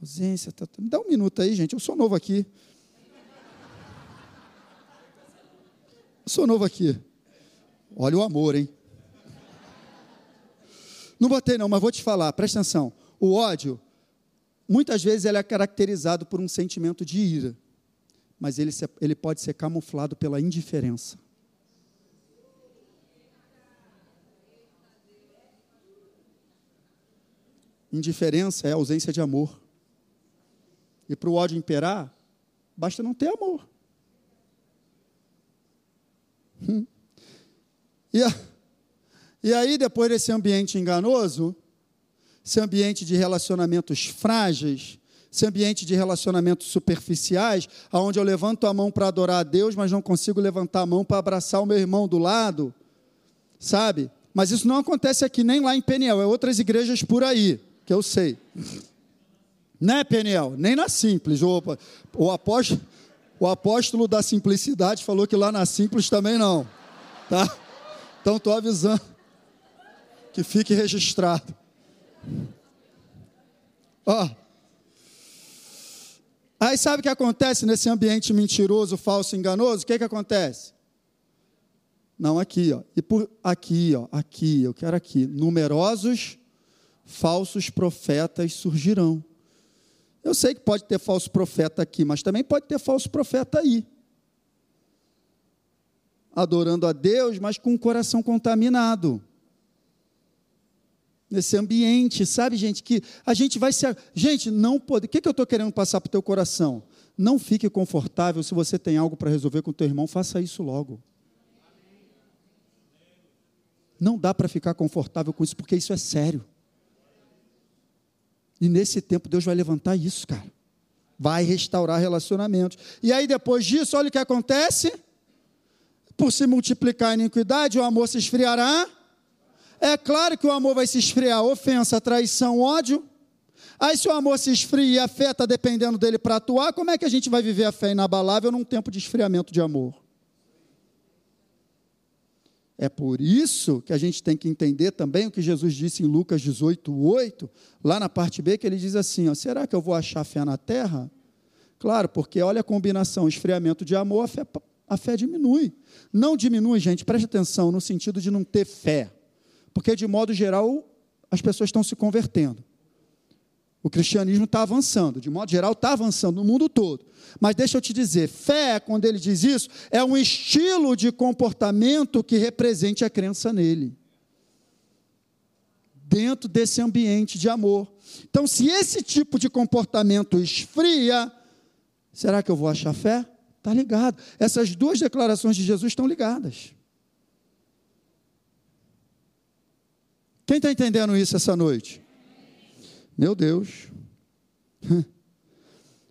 Ausência, tá, tá, me dá um minuto aí, gente. Eu sou novo aqui. Eu sou novo aqui. Olha o amor, hein? Não botei não, mas vou te falar, presta atenção. O ódio, muitas vezes ele é caracterizado por um sentimento de ira, mas ele, ele pode ser camuflado pela indiferença. Indiferença é ausência de amor. E para o ódio imperar, basta não ter amor. Hum. E, a, e aí, depois desse ambiente enganoso, esse ambiente de relacionamentos frágeis, esse ambiente de relacionamentos superficiais, aonde eu levanto a mão para adorar a Deus, mas não consigo levantar a mão para abraçar o meu irmão do lado, sabe? Mas isso não acontece aqui nem lá em Peniel, é outras igrejas por aí que eu sei. Né, Peniel? Nem na Simples. O, o, apóstolo, o apóstolo da simplicidade falou que lá na Simples também não. Tá? Então estou avisando que fique registrado. Ó. Aí sabe o que acontece nesse ambiente mentiroso, falso, enganoso? O que, que acontece? Não, aqui, ó. E por aqui, ó, aqui, eu quero aqui. Numerosos falsos profetas surgirão. Eu sei que pode ter falso profeta aqui, mas também pode ter falso profeta aí. Adorando a Deus, mas com o coração contaminado. Nesse ambiente, sabe, gente, que a gente vai se. Gente, não pode. O que, que eu estou querendo passar para o teu coração? Não fique confortável se você tem algo para resolver com o teu irmão, faça isso logo. Não dá para ficar confortável com isso, porque isso é sério. E nesse tempo Deus vai levantar isso, cara. Vai restaurar relacionamentos. E aí depois disso, olha o que acontece. por se multiplicar a iniquidade, o amor se esfriará. É claro que o amor vai se esfriar, ofensa, traição, ódio. Aí, se o amor se esfria e a fé está dependendo dele para atuar, como é que a gente vai viver a fé inabalável num tempo de esfriamento de amor? É por isso que a gente tem que entender também o que Jesus disse em Lucas 18, 8, lá na parte B, que ele diz assim: ó, será que eu vou achar fé na terra? Claro, porque olha a combinação, esfriamento de amor, a fé, a fé diminui. Não diminui, gente, preste atenção, no sentido de não ter fé. Porque, de modo geral, as pessoas estão se convertendo. O cristianismo está avançando, de modo geral, está avançando no mundo todo. Mas deixa eu te dizer, fé, quando ele diz isso, é um estilo de comportamento que represente a crença nele. Dentro desse ambiente de amor. Então, se esse tipo de comportamento esfria, será que eu vou achar fé? Está ligado. Essas duas declarações de Jesus estão ligadas. Quem está entendendo isso essa noite? Meu Deus.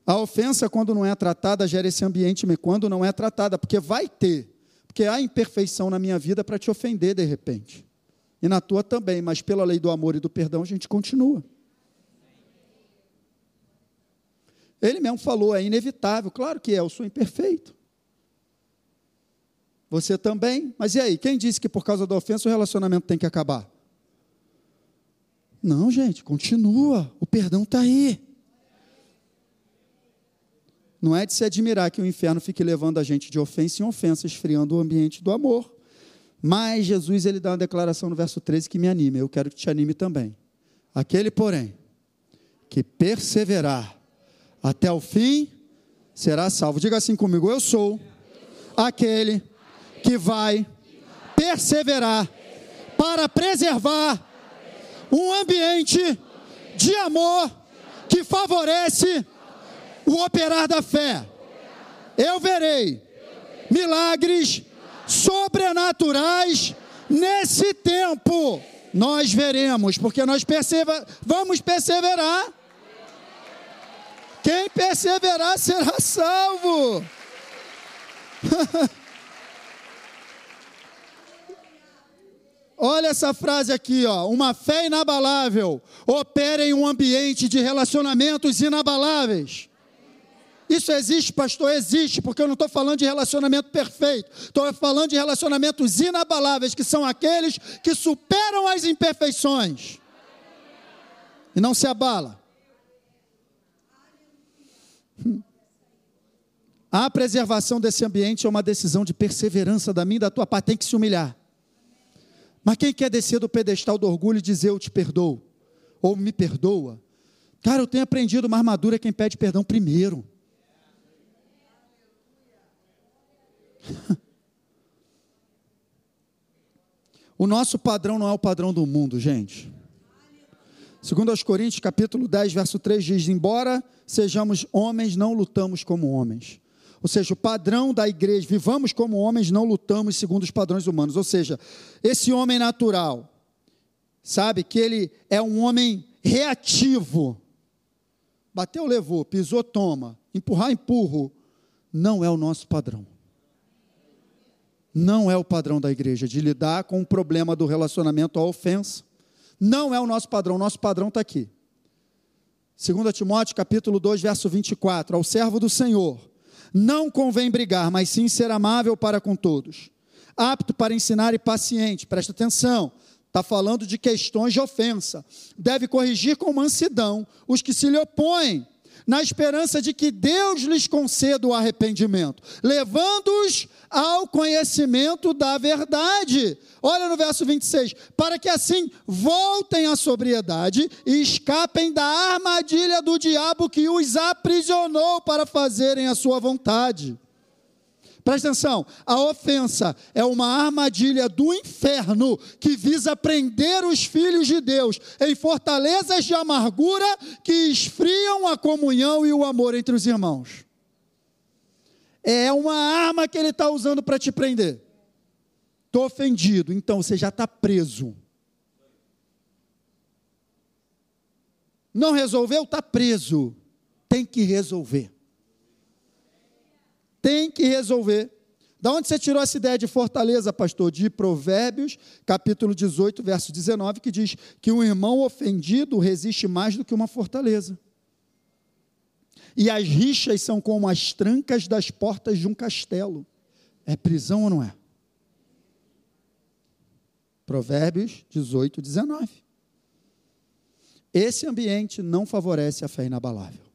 A ofensa, quando não é tratada, gera esse ambiente, quando não é tratada, porque vai ter, porque há imperfeição na minha vida para te ofender de repente. E na tua também, mas pela lei do amor e do perdão a gente continua. Ele mesmo falou, é inevitável, claro que é, eu sou imperfeito. Você também, mas e aí? Quem disse que por causa da ofensa o relacionamento tem que acabar? Não, gente, continua. O perdão está aí. Não é de se admirar que o inferno fique levando a gente de ofensa em ofensa, esfriando o ambiente do amor. Mas Jesus ele dá uma declaração no verso 13 que me anima. Eu quero que te anime também. Aquele, porém, que perseverar até o fim, será salvo. Diga assim comigo: Eu sou aquele que vai perseverar para preservar um ambiente de amor que favorece o operar da fé. Eu verei milagres sobrenaturais nesse tempo. Nós veremos, porque nós persever, vamos perseverar. Quem perseverar será salvo. <laughs> Olha essa frase aqui, ó. Uma fé inabalável opera em um ambiente de relacionamentos inabaláveis. Isso existe, pastor? Existe, porque eu não estou falando de relacionamento perfeito. Estou falando de relacionamentos inabaláveis, que são aqueles que superam as imperfeições. E não se abala. A preservação desse ambiente é uma decisão de perseverança da minha e da tua parte. Tem que se humilhar. Mas quem quer descer do pedestal do orgulho e dizer eu te perdoo? Ou me perdoa? Cara, eu tenho aprendido uma armadura é quem pede perdão primeiro. <laughs> o nosso padrão não é o padrão do mundo, gente. Segundo aos Coríntios, capítulo 10, verso 3 diz: "Embora sejamos homens, não lutamos como homens." Ou seja, o padrão da igreja, vivamos como homens, não lutamos segundo os padrões humanos. Ou seja, esse homem natural, sabe, que ele é um homem reativo. Bateu, levou, pisou, toma. Empurrar, empurro. Não é o nosso padrão. Não é o padrão da igreja de lidar com o problema do relacionamento à ofensa. Não é o nosso padrão, o nosso padrão está aqui. 2 Timóteo capítulo 2, verso 24, ao servo do Senhor, não convém brigar, mas sim ser amável para com todos, apto para ensinar e paciente. Presta atenção, está falando de questões de ofensa. Deve corrigir com mansidão os que se lhe opõem, na esperança de que Deus lhes conceda o arrependimento, levando-os ao conhecimento da verdade. Olha no verso 26, para que assim voltem à sobriedade e escapem da armadilha do diabo que os aprisionou para fazerem a sua vontade. Presta atenção, a ofensa é uma armadilha do inferno que visa prender os filhos de Deus em fortalezas de amargura que esfriam a comunhão e o amor entre os irmãos. É uma arma que ele está usando para te prender. Estou ofendido, então você já está preso. Não resolveu? Está preso. Tem que resolver. Tem que resolver. Da onde você tirou essa ideia de fortaleza, pastor? De Provérbios, capítulo 18, verso 19, que diz que um irmão ofendido resiste mais do que uma fortaleza. E as rixas são como as trancas das portas de um castelo. É prisão ou não é? Provérbios 18, 19. Esse ambiente não favorece a fé inabalável.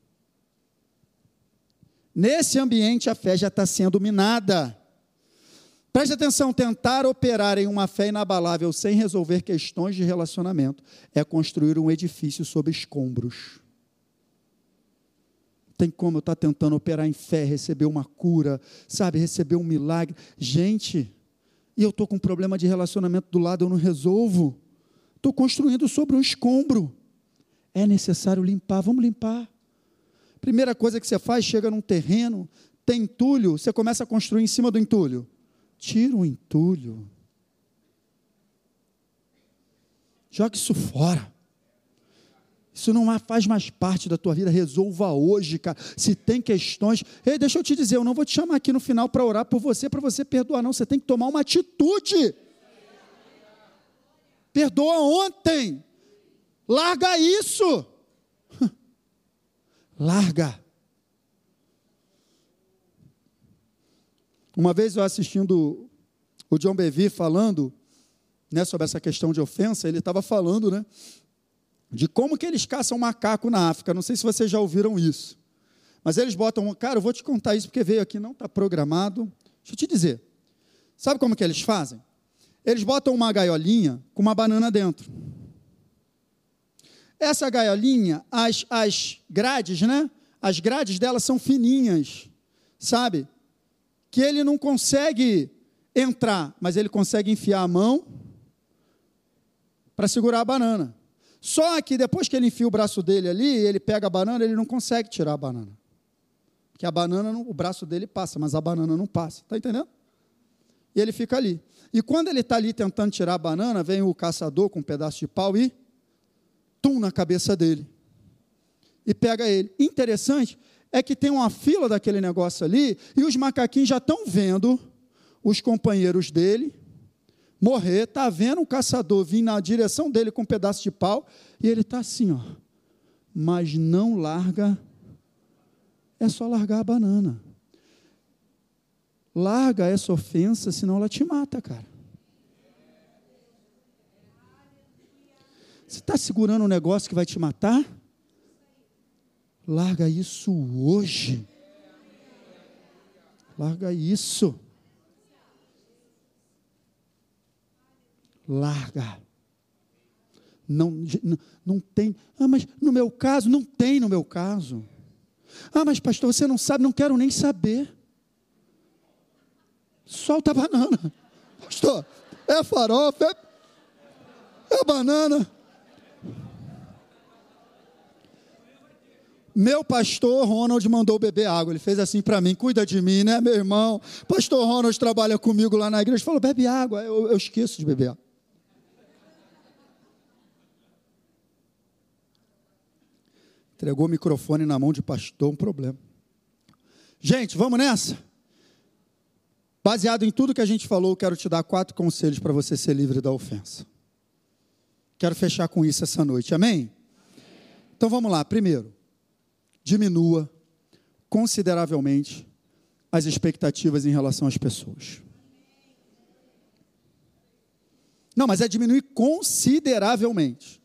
Nesse ambiente, a fé já está sendo minada. Preste atenção: tentar operar em uma fé inabalável sem resolver questões de relacionamento é construir um edifício sob escombros. Tem como eu estar tentando operar em fé, receber uma cura, sabe, receber um milagre. Gente, e eu estou com um problema de relacionamento do lado, eu não resolvo. Estou construindo sobre um escombro. É necessário limpar, vamos limpar. Primeira coisa que você faz, chega num terreno, tem entulho, você começa a construir em cima do entulho. Tira o entulho. Joga isso fora. Isso não faz mais parte da tua vida. Resolva hoje, cara. Se tem questões. Ei, deixa eu te dizer, eu não vou te chamar aqui no final para orar por você, para você perdoar, não. Você tem que tomar uma atitude. Perdoa ontem. Larga isso. Larga. Uma vez eu assistindo o John Bevere falando né, sobre essa questão de ofensa, ele estava falando né, de como que eles caçam macaco na África. Não sei se vocês já ouviram isso. Mas eles botam, cara, eu vou te contar isso porque veio aqui, não está programado. Deixa eu te dizer. Sabe como que eles fazem? Eles botam uma gaiolinha com uma banana dentro. Essa gaiolinha, as, as grades, né? As grades dela são fininhas, sabe? Que ele não consegue entrar, mas ele consegue enfiar a mão para segurar a banana. Só que depois que ele enfia o braço dele ali, ele pega a banana, ele não consegue tirar a banana. Porque a banana, o braço dele passa, mas a banana não passa. Está entendendo? E ele fica ali. E quando ele está ali tentando tirar a banana, vem o caçador com um pedaço de pau e tum na cabeça dele. E pega ele. Interessante é que tem uma fila daquele negócio ali e os macaquinhos já estão vendo os companheiros dele morrer, tá vendo um caçador vir na direção dele com um pedaço de pau e ele está assim, ó. Mas não larga, é só largar a banana. Larga essa ofensa, senão ela te mata, cara. Você está segurando um negócio que vai te matar? Larga isso hoje. Larga isso. Larga. Não, não, não tem. Ah, mas no meu caso, não tem no meu caso. Ah, mas pastor, você não sabe, não quero nem saber. Solta a banana. Pastor, é farofa, é, é banana. Meu pastor Ronald mandou beber água. Ele fez assim para mim: cuida de mim, né, meu irmão? Pastor Ronald trabalha comigo lá na igreja. Falou: bebe água. Eu, eu esqueço de beber água. Entregou o microfone na mão de pastor, um problema. Gente, vamos nessa? Baseado em tudo que a gente falou, quero te dar quatro conselhos para você ser livre da ofensa. Quero fechar com isso essa noite, amém? Então vamos lá. Primeiro, diminua consideravelmente as expectativas em relação às pessoas. Não, mas é diminuir consideravelmente.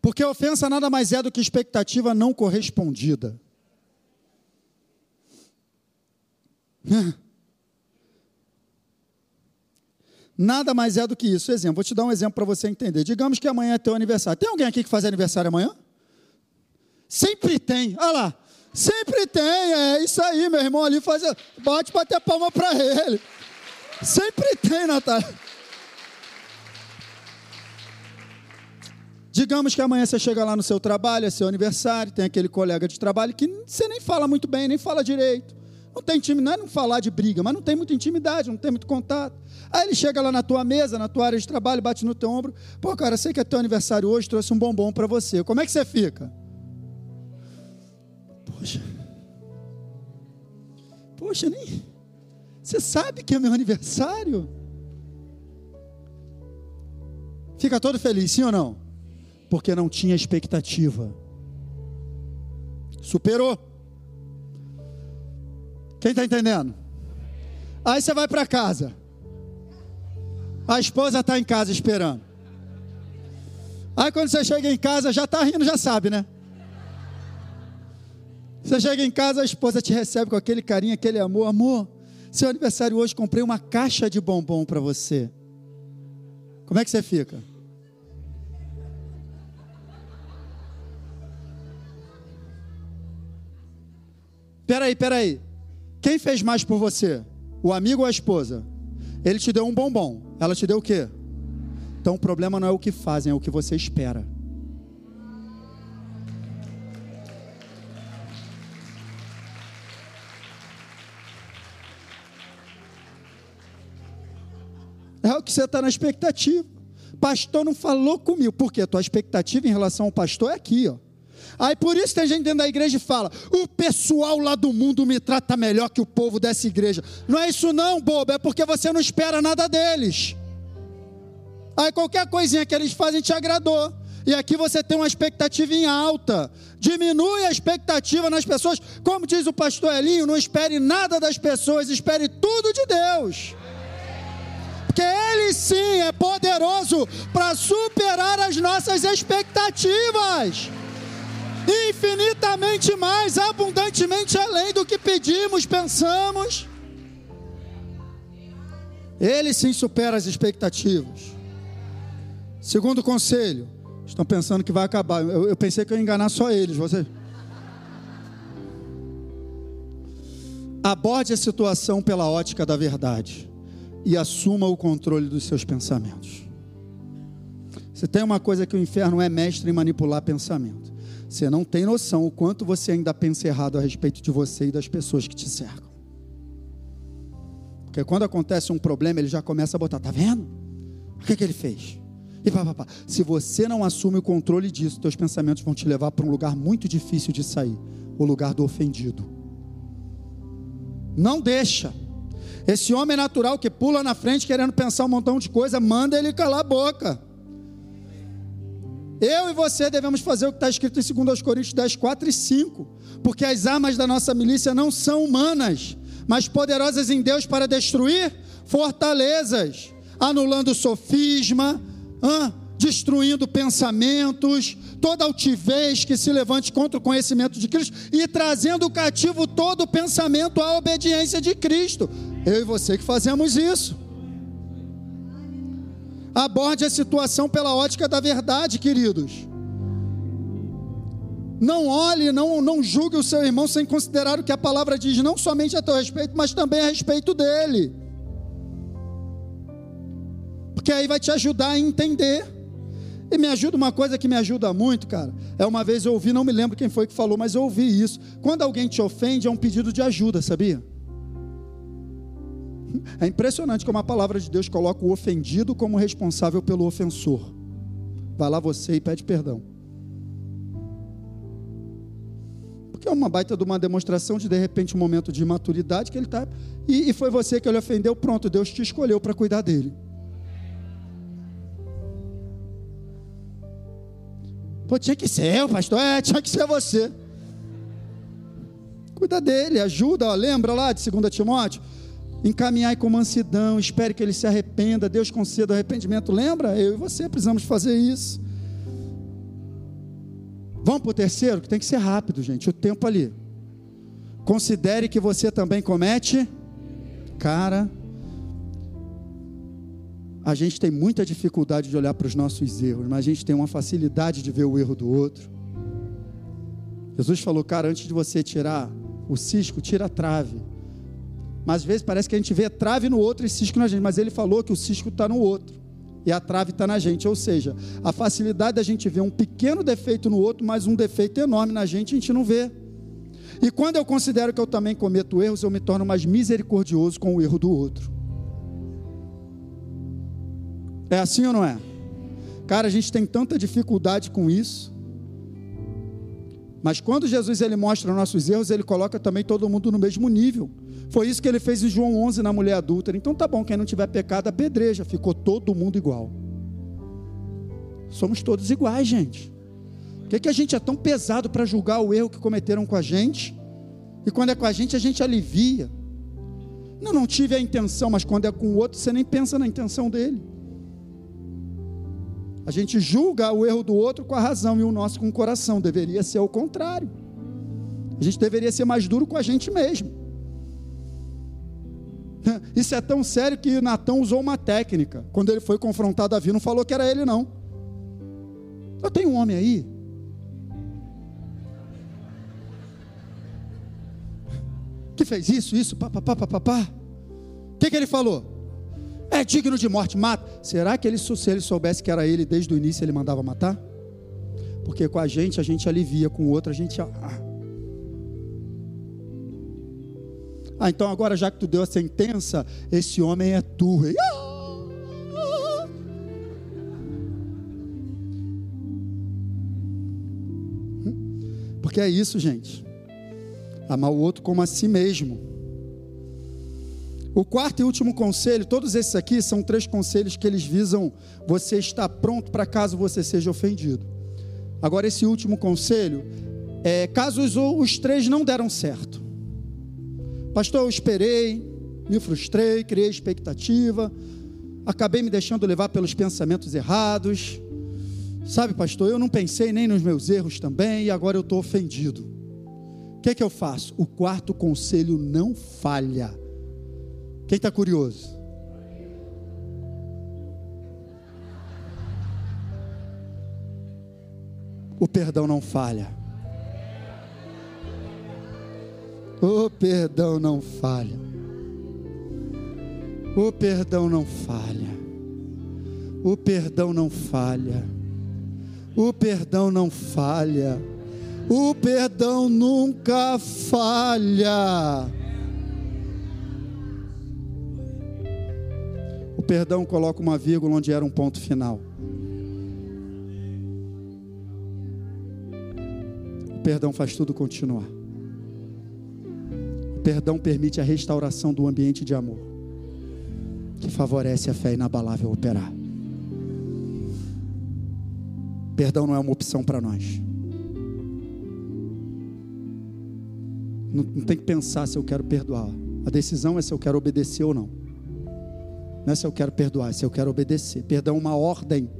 Porque a ofensa nada mais é do que expectativa não correspondida. <laughs> Nada mais é do que isso. Exemplo, vou te dar um exemplo para você entender. Digamos que amanhã é teu aniversário. Tem alguém aqui que faz aniversário amanhã? Sempre tem. Olha lá. Sempre tem. É isso aí, meu irmão ali faz. Bate bater palma para ele. Sempre tem, Natália. Digamos que amanhã você chega lá no seu trabalho, é seu aniversário, tem aquele colega de trabalho que você nem fala muito bem, nem fala direito. Não tem intimidade, não é não falar de briga, mas não tem muita intimidade, não tem muito contato. Aí ele chega lá na tua mesa, na tua área de trabalho, bate no teu ombro. Pô, cara, sei que é teu aniversário hoje, trouxe um bombom para você. Como é que você fica? Poxa. Poxa, nem. Você sabe que é meu aniversário? Fica todo feliz, sim ou não? Porque não tinha expectativa. Superou. Quem está entendendo? Aí você vai para casa. A esposa está em casa esperando. Aí quando você chega em casa, já está rindo, já sabe, né? Você chega em casa, a esposa te recebe com aquele carinho, aquele amor. Amor, seu aniversário hoje, comprei uma caixa de bombom para você. Como é que você fica? Peraí, peraí. Quem fez mais por você? O amigo ou a esposa? Ele te deu um bombom. Ela te deu o quê? Então o problema não é o que fazem, é o que você espera. Você está na expectativa. Pastor não falou comigo. Por quê? A tua expectativa em relação ao pastor é aqui, ó. Aí por isso tem gente dentro da igreja e fala: o pessoal lá do mundo me trata melhor que o povo dessa igreja. Não é isso, não, bobo, é porque você não espera nada deles. Aí qualquer coisinha que eles fazem te agradou. E aqui você tem uma expectativa em alta. Diminui a expectativa nas pessoas. Como diz o pastor Elinho, não espere nada das pessoas, espere tudo de Deus. Porque Ele sim é poderoso para superar as nossas expectativas infinitamente mais, abundantemente além do que pedimos, pensamos. Ele sim supera as expectativas. Segundo conselho, estão pensando que vai acabar. Eu, eu pensei que eu ia enganar só eles. Você. Aborde a situação pela ótica da verdade e assuma o controle dos seus pensamentos. Você tem uma coisa que o inferno é mestre em manipular pensamento. Você não tem noção o quanto você ainda pensa errado a respeito de você e das pessoas que te cercam. Porque quando acontece um problema, ele já começa a botar, tá vendo? O que, que ele fez? E pá, pá, pá. Se você não assume o controle disso, seus pensamentos vão te levar para um lugar muito difícil de sair o lugar do ofendido. Não deixa. Esse homem natural que pula na frente querendo pensar um montão de coisa, manda ele calar a boca. Eu e você devemos fazer o que está escrito em 2 Coríntios 10, 4 e 5. Porque as armas da nossa milícia não são humanas, mas poderosas em Deus para destruir fortalezas, anulando sofisma, destruindo pensamentos, toda altivez que se levante contra o conhecimento de Cristo e trazendo cativo todo pensamento à obediência de Cristo. Eu e você que fazemos isso. Aborde a situação pela ótica da verdade, queridos. Não olhe, não, não julgue o seu irmão sem considerar o que a palavra diz, não somente a teu respeito, mas também a respeito dele. Porque aí vai te ajudar a entender. E me ajuda uma coisa que me ajuda muito, cara. É uma vez eu ouvi, não me lembro quem foi que falou, mas eu ouvi isso. Quando alguém te ofende, é um pedido de ajuda, sabia? É impressionante como a palavra de Deus coloca o ofendido como responsável pelo ofensor. Vai lá você e pede perdão. Porque é uma baita de uma demonstração de de repente um momento de maturidade que ele está. E, e foi você que ele ofendeu, pronto, Deus te escolheu para cuidar dele. Pô, tinha que ser eu, pastor. É, tinha que ser você. Cuida dele, ajuda, ó, lembra lá de 2 Timóteo? Encaminhar com mansidão, espere que ele se arrependa, Deus conceda arrependimento. Lembra? Eu e você precisamos fazer isso. Vamos para o terceiro, que tem que ser rápido, gente, o tempo ali. Considere que você também comete. Cara, a gente tem muita dificuldade de olhar para os nossos erros, mas a gente tem uma facilidade de ver o erro do outro. Jesus falou, cara, antes de você tirar o cisco, tira a trave. Mas às vezes parece que a gente vê trave no outro e cisco na gente. Mas ele falou que o cisco está no outro. E a trave está na gente. Ou seja, a facilidade da gente ver um pequeno defeito no outro, mas um defeito enorme na gente, a gente não vê. E quando eu considero que eu também cometo erros, eu me torno mais misericordioso com o erro do outro. É assim ou não é? Cara, a gente tem tanta dificuldade com isso. Mas quando Jesus ele mostra nossos erros, ele coloca também todo mundo no mesmo nível. Foi isso que ele fez em João 11 na mulher adúltera. Então tá bom, quem não tiver pecado, apedreja. Ficou todo mundo igual. Somos todos iguais, gente. Por que, que a gente é tão pesado para julgar o erro que cometeram com a gente? E quando é com a gente, a gente alivia. Não, não tive a intenção, mas quando é com o outro, você nem pensa na intenção dele. A gente julga o erro do outro com a razão e o nosso com o coração. Deveria ser o contrário. A gente deveria ser mais duro com a gente mesmo. <laughs> Isso é tão sério que Natão usou uma técnica. Quando ele foi confrontado a Davi, não falou que era ele, não. Eu tenho um homem aí. Que fez isso, isso, papapá, papapá. O que, que ele falou? é digno de morte, mata. Será que ele, se ele soubesse que era ele desde o início, ele mandava matar? Porque com a gente, a gente alivia, com o outro, a gente. Ah. Ah, então agora, já que tu deu a sentença, esse homem é tu. Porque é isso, gente. Amar o outro como a si mesmo. O quarto e último conselho, todos esses aqui são três conselhos que eles visam você estar pronto para caso você seja ofendido. Agora, esse último conselho é caso os, os três não deram certo. Pastor, eu esperei, me frustrei, criei expectativa, acabei me deixando levar pelos pensamentos errados. Sabe, pastor, eu não pensei nem nos meus erros também e agora eu estou ofendido. O que, é que eu faço? O quarto conselho não falha quem está curioso? O perdão não falha. O perdão não falha. O perdão não falha. O perdão não falha. O perdão não falha. O perdão nunca falha. perdão coloca uma vírgula onde era um ponto final. O perdão faz tudo continuar. Perdão permite a restauração do ambiente de amor, que favorece a fé inabalável operar. Perdão não é uma opção para nós. Não, não tem que pensar se eu quero perdoar. A decisão é se eu quero obedecer ou não. Não é se eu quero perdoar, é se eu quero obedecer. Perdão é uma ordem.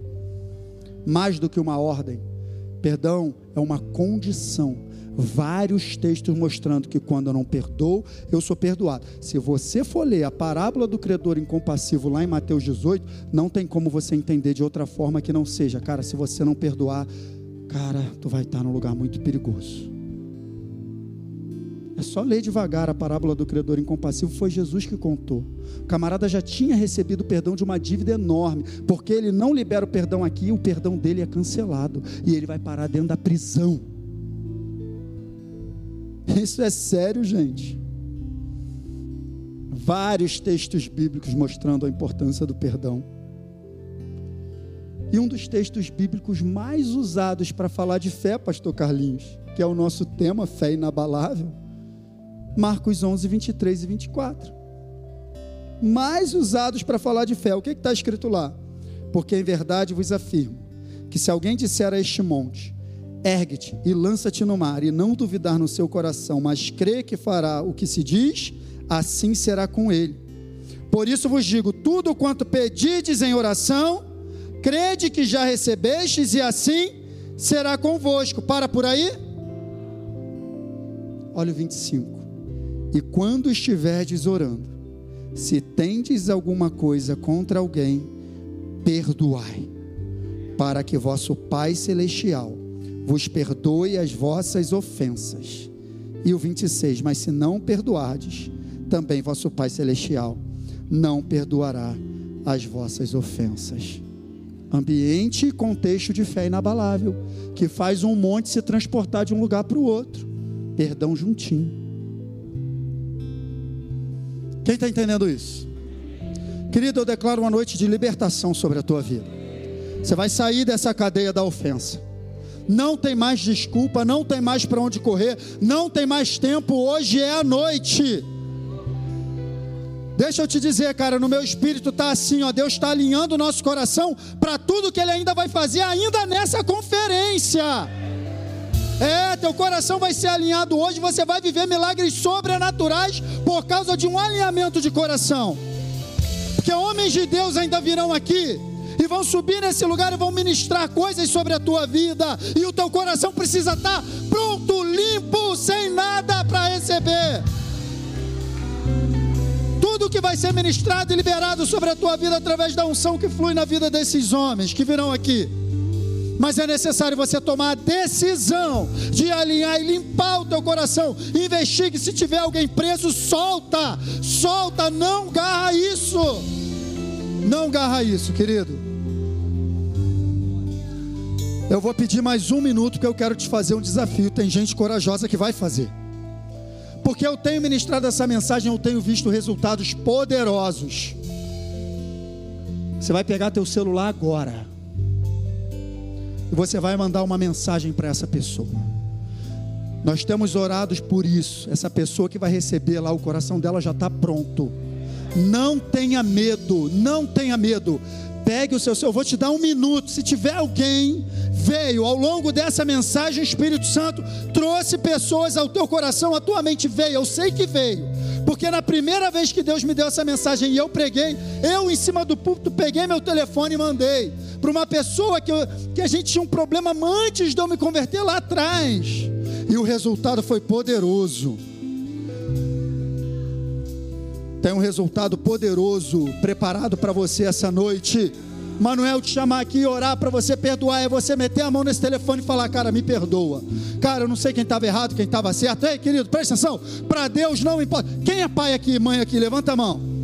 Mais do que uma ordem. Perdão é uma condição. Vários textos mostrando que quando eu não perdoo, eu sou perdoado. Se você for ler a parábola do credor incompassivo lá em Mateus 18, não tem como você entender de outra forma que não seja, cara, se você não perdoar, cara, tu vai estar num lugar muito perigoso. É só ler devagar a parábola do credor incompassivo, foi Jesus que contou. O camarada já tinha recebido o perdão de uma dívida enorme, porque ele não libera o perdão aqui, o perdão dele é cancelado e ele vai parar dentro da prisão. <laughs> Isso é sério, gente. Vários textos bíblicos mostrando a importância do perdão. E um dos textos bíblicos mais usados para falar de fé, Pastor Carlinhos, que é o nosso tema, fé inabalável Marcos 11, 23 e 24. Mais usados para falar de fé. O que está escrito lá? Porque em verdade vos afirmo que se alguém disser a este monte, ergue-te e lança-te no mar, e não duvidar no seu coração, mas crê que fará o que se diz, assim será com ele. Por isso vos digo: tudo quanto pedides em oração, crede que já recebestes, e assim será convosco. Para por aí. Olha o 25. E quando estiverdes orando, se tendes alguma coisa contra alguém, perdoai, para que vosso Pai Celestial vos perdoe as vossas ofensas. E o 26, mas se não perdoardes, também vosso Pai Celestial não perdoará as vossas ofensas. Ambiente e contexto de fé inabalável, que faz um monte se transportar de um lugar para o outro. Perdão juntinho. Quem está entendendo isso? Querido, eu declaro uma noite de libertação sobre a tua vida. Você vai sair dessa cadeia da ofensa. Não tem mais desculpa, não tem mais para onde correr, não tem mais tempo. Hoje é a noite. Deixa eu te dizer, cara, no meu espírito está assim, ó, Deus está alinhando o nosso coração para tudo que Ele ainda vai fazer, ainda nessa conferência. É, teu coração vai ser alinhado hoje, você vai viver milagres sobrenaturais por causa de um alinhamento de coração. Porque homens de Deus ainda virão aqui e vão subir nesse lugar e vão ministrar coisas sobre a tua vida, e o teu coração precisa estar pronto, limpo, sem nada para receber. Tudo que vai ser ministrado e liberado sobre a tua vida através da unção que flui na vida desses homens que virão aqui. Mas é necessário você tomar a decisão de alinhar e limpar o teu coração. Investigue se tiver alguém preso, solta, solta, não garra isso. Não garra isso, querido. Eu vou pedir mais um minuto porque eu quero te fazer um desafio. Tem gente corajosa que vai fazer. Porque eu tenho ministrado essa mensagem, eu tenho visto resultados poderosos. Você vai pegar teu celular agora e você vai mandar uma mensagem para essa pessoa. Nós temos orados por isso. Essa pessoa que vai receber lá, o coração dela já está pronto. Não tenha medo, não tenha medo. Pegue o seu, eu vou te dar um minuto. Se tiver alguém veio ao longo dessa mensagem, o Espírito Santo trouxe pessoas ao teu coração, a tua mente veio. Eu sei que veio, porque na primeira vez que Deus me deu essa mensagem e eu preguei, eu em cima do púlpito peguei meu telefone e mandei para uma pessoa que, eu, que a gente tinha um problema antes de eu me converter lá atrás. E o resultado foi poderoso. Tem um resultado poderoso preparado para você essa noite. Manuel te chamar aqui e orar para você perdoar, é você meter a mão nesse telefone e falar, cara, me perdoa. Cara, eu não sei quem estava errado, quem estava certo. Ei, querido, presta atenção. Para Deus não importa. Quem é pai aqui, mãe aqui? Levanta a mão.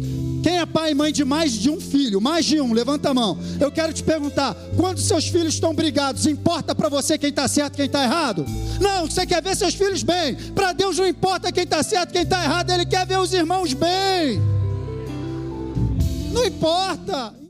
Quem é pai e mãe de mais de um filho? Mais de um, levanta a mão. Eu quero te perguntar: quando seus filhos estão brigados, importa para você quem está certo e quem está errado? Não, você quer ver seus filhos bem. Para Deus não importa quem está certo e quem está errado, Ele quer ver os irmãos bem. Não importa.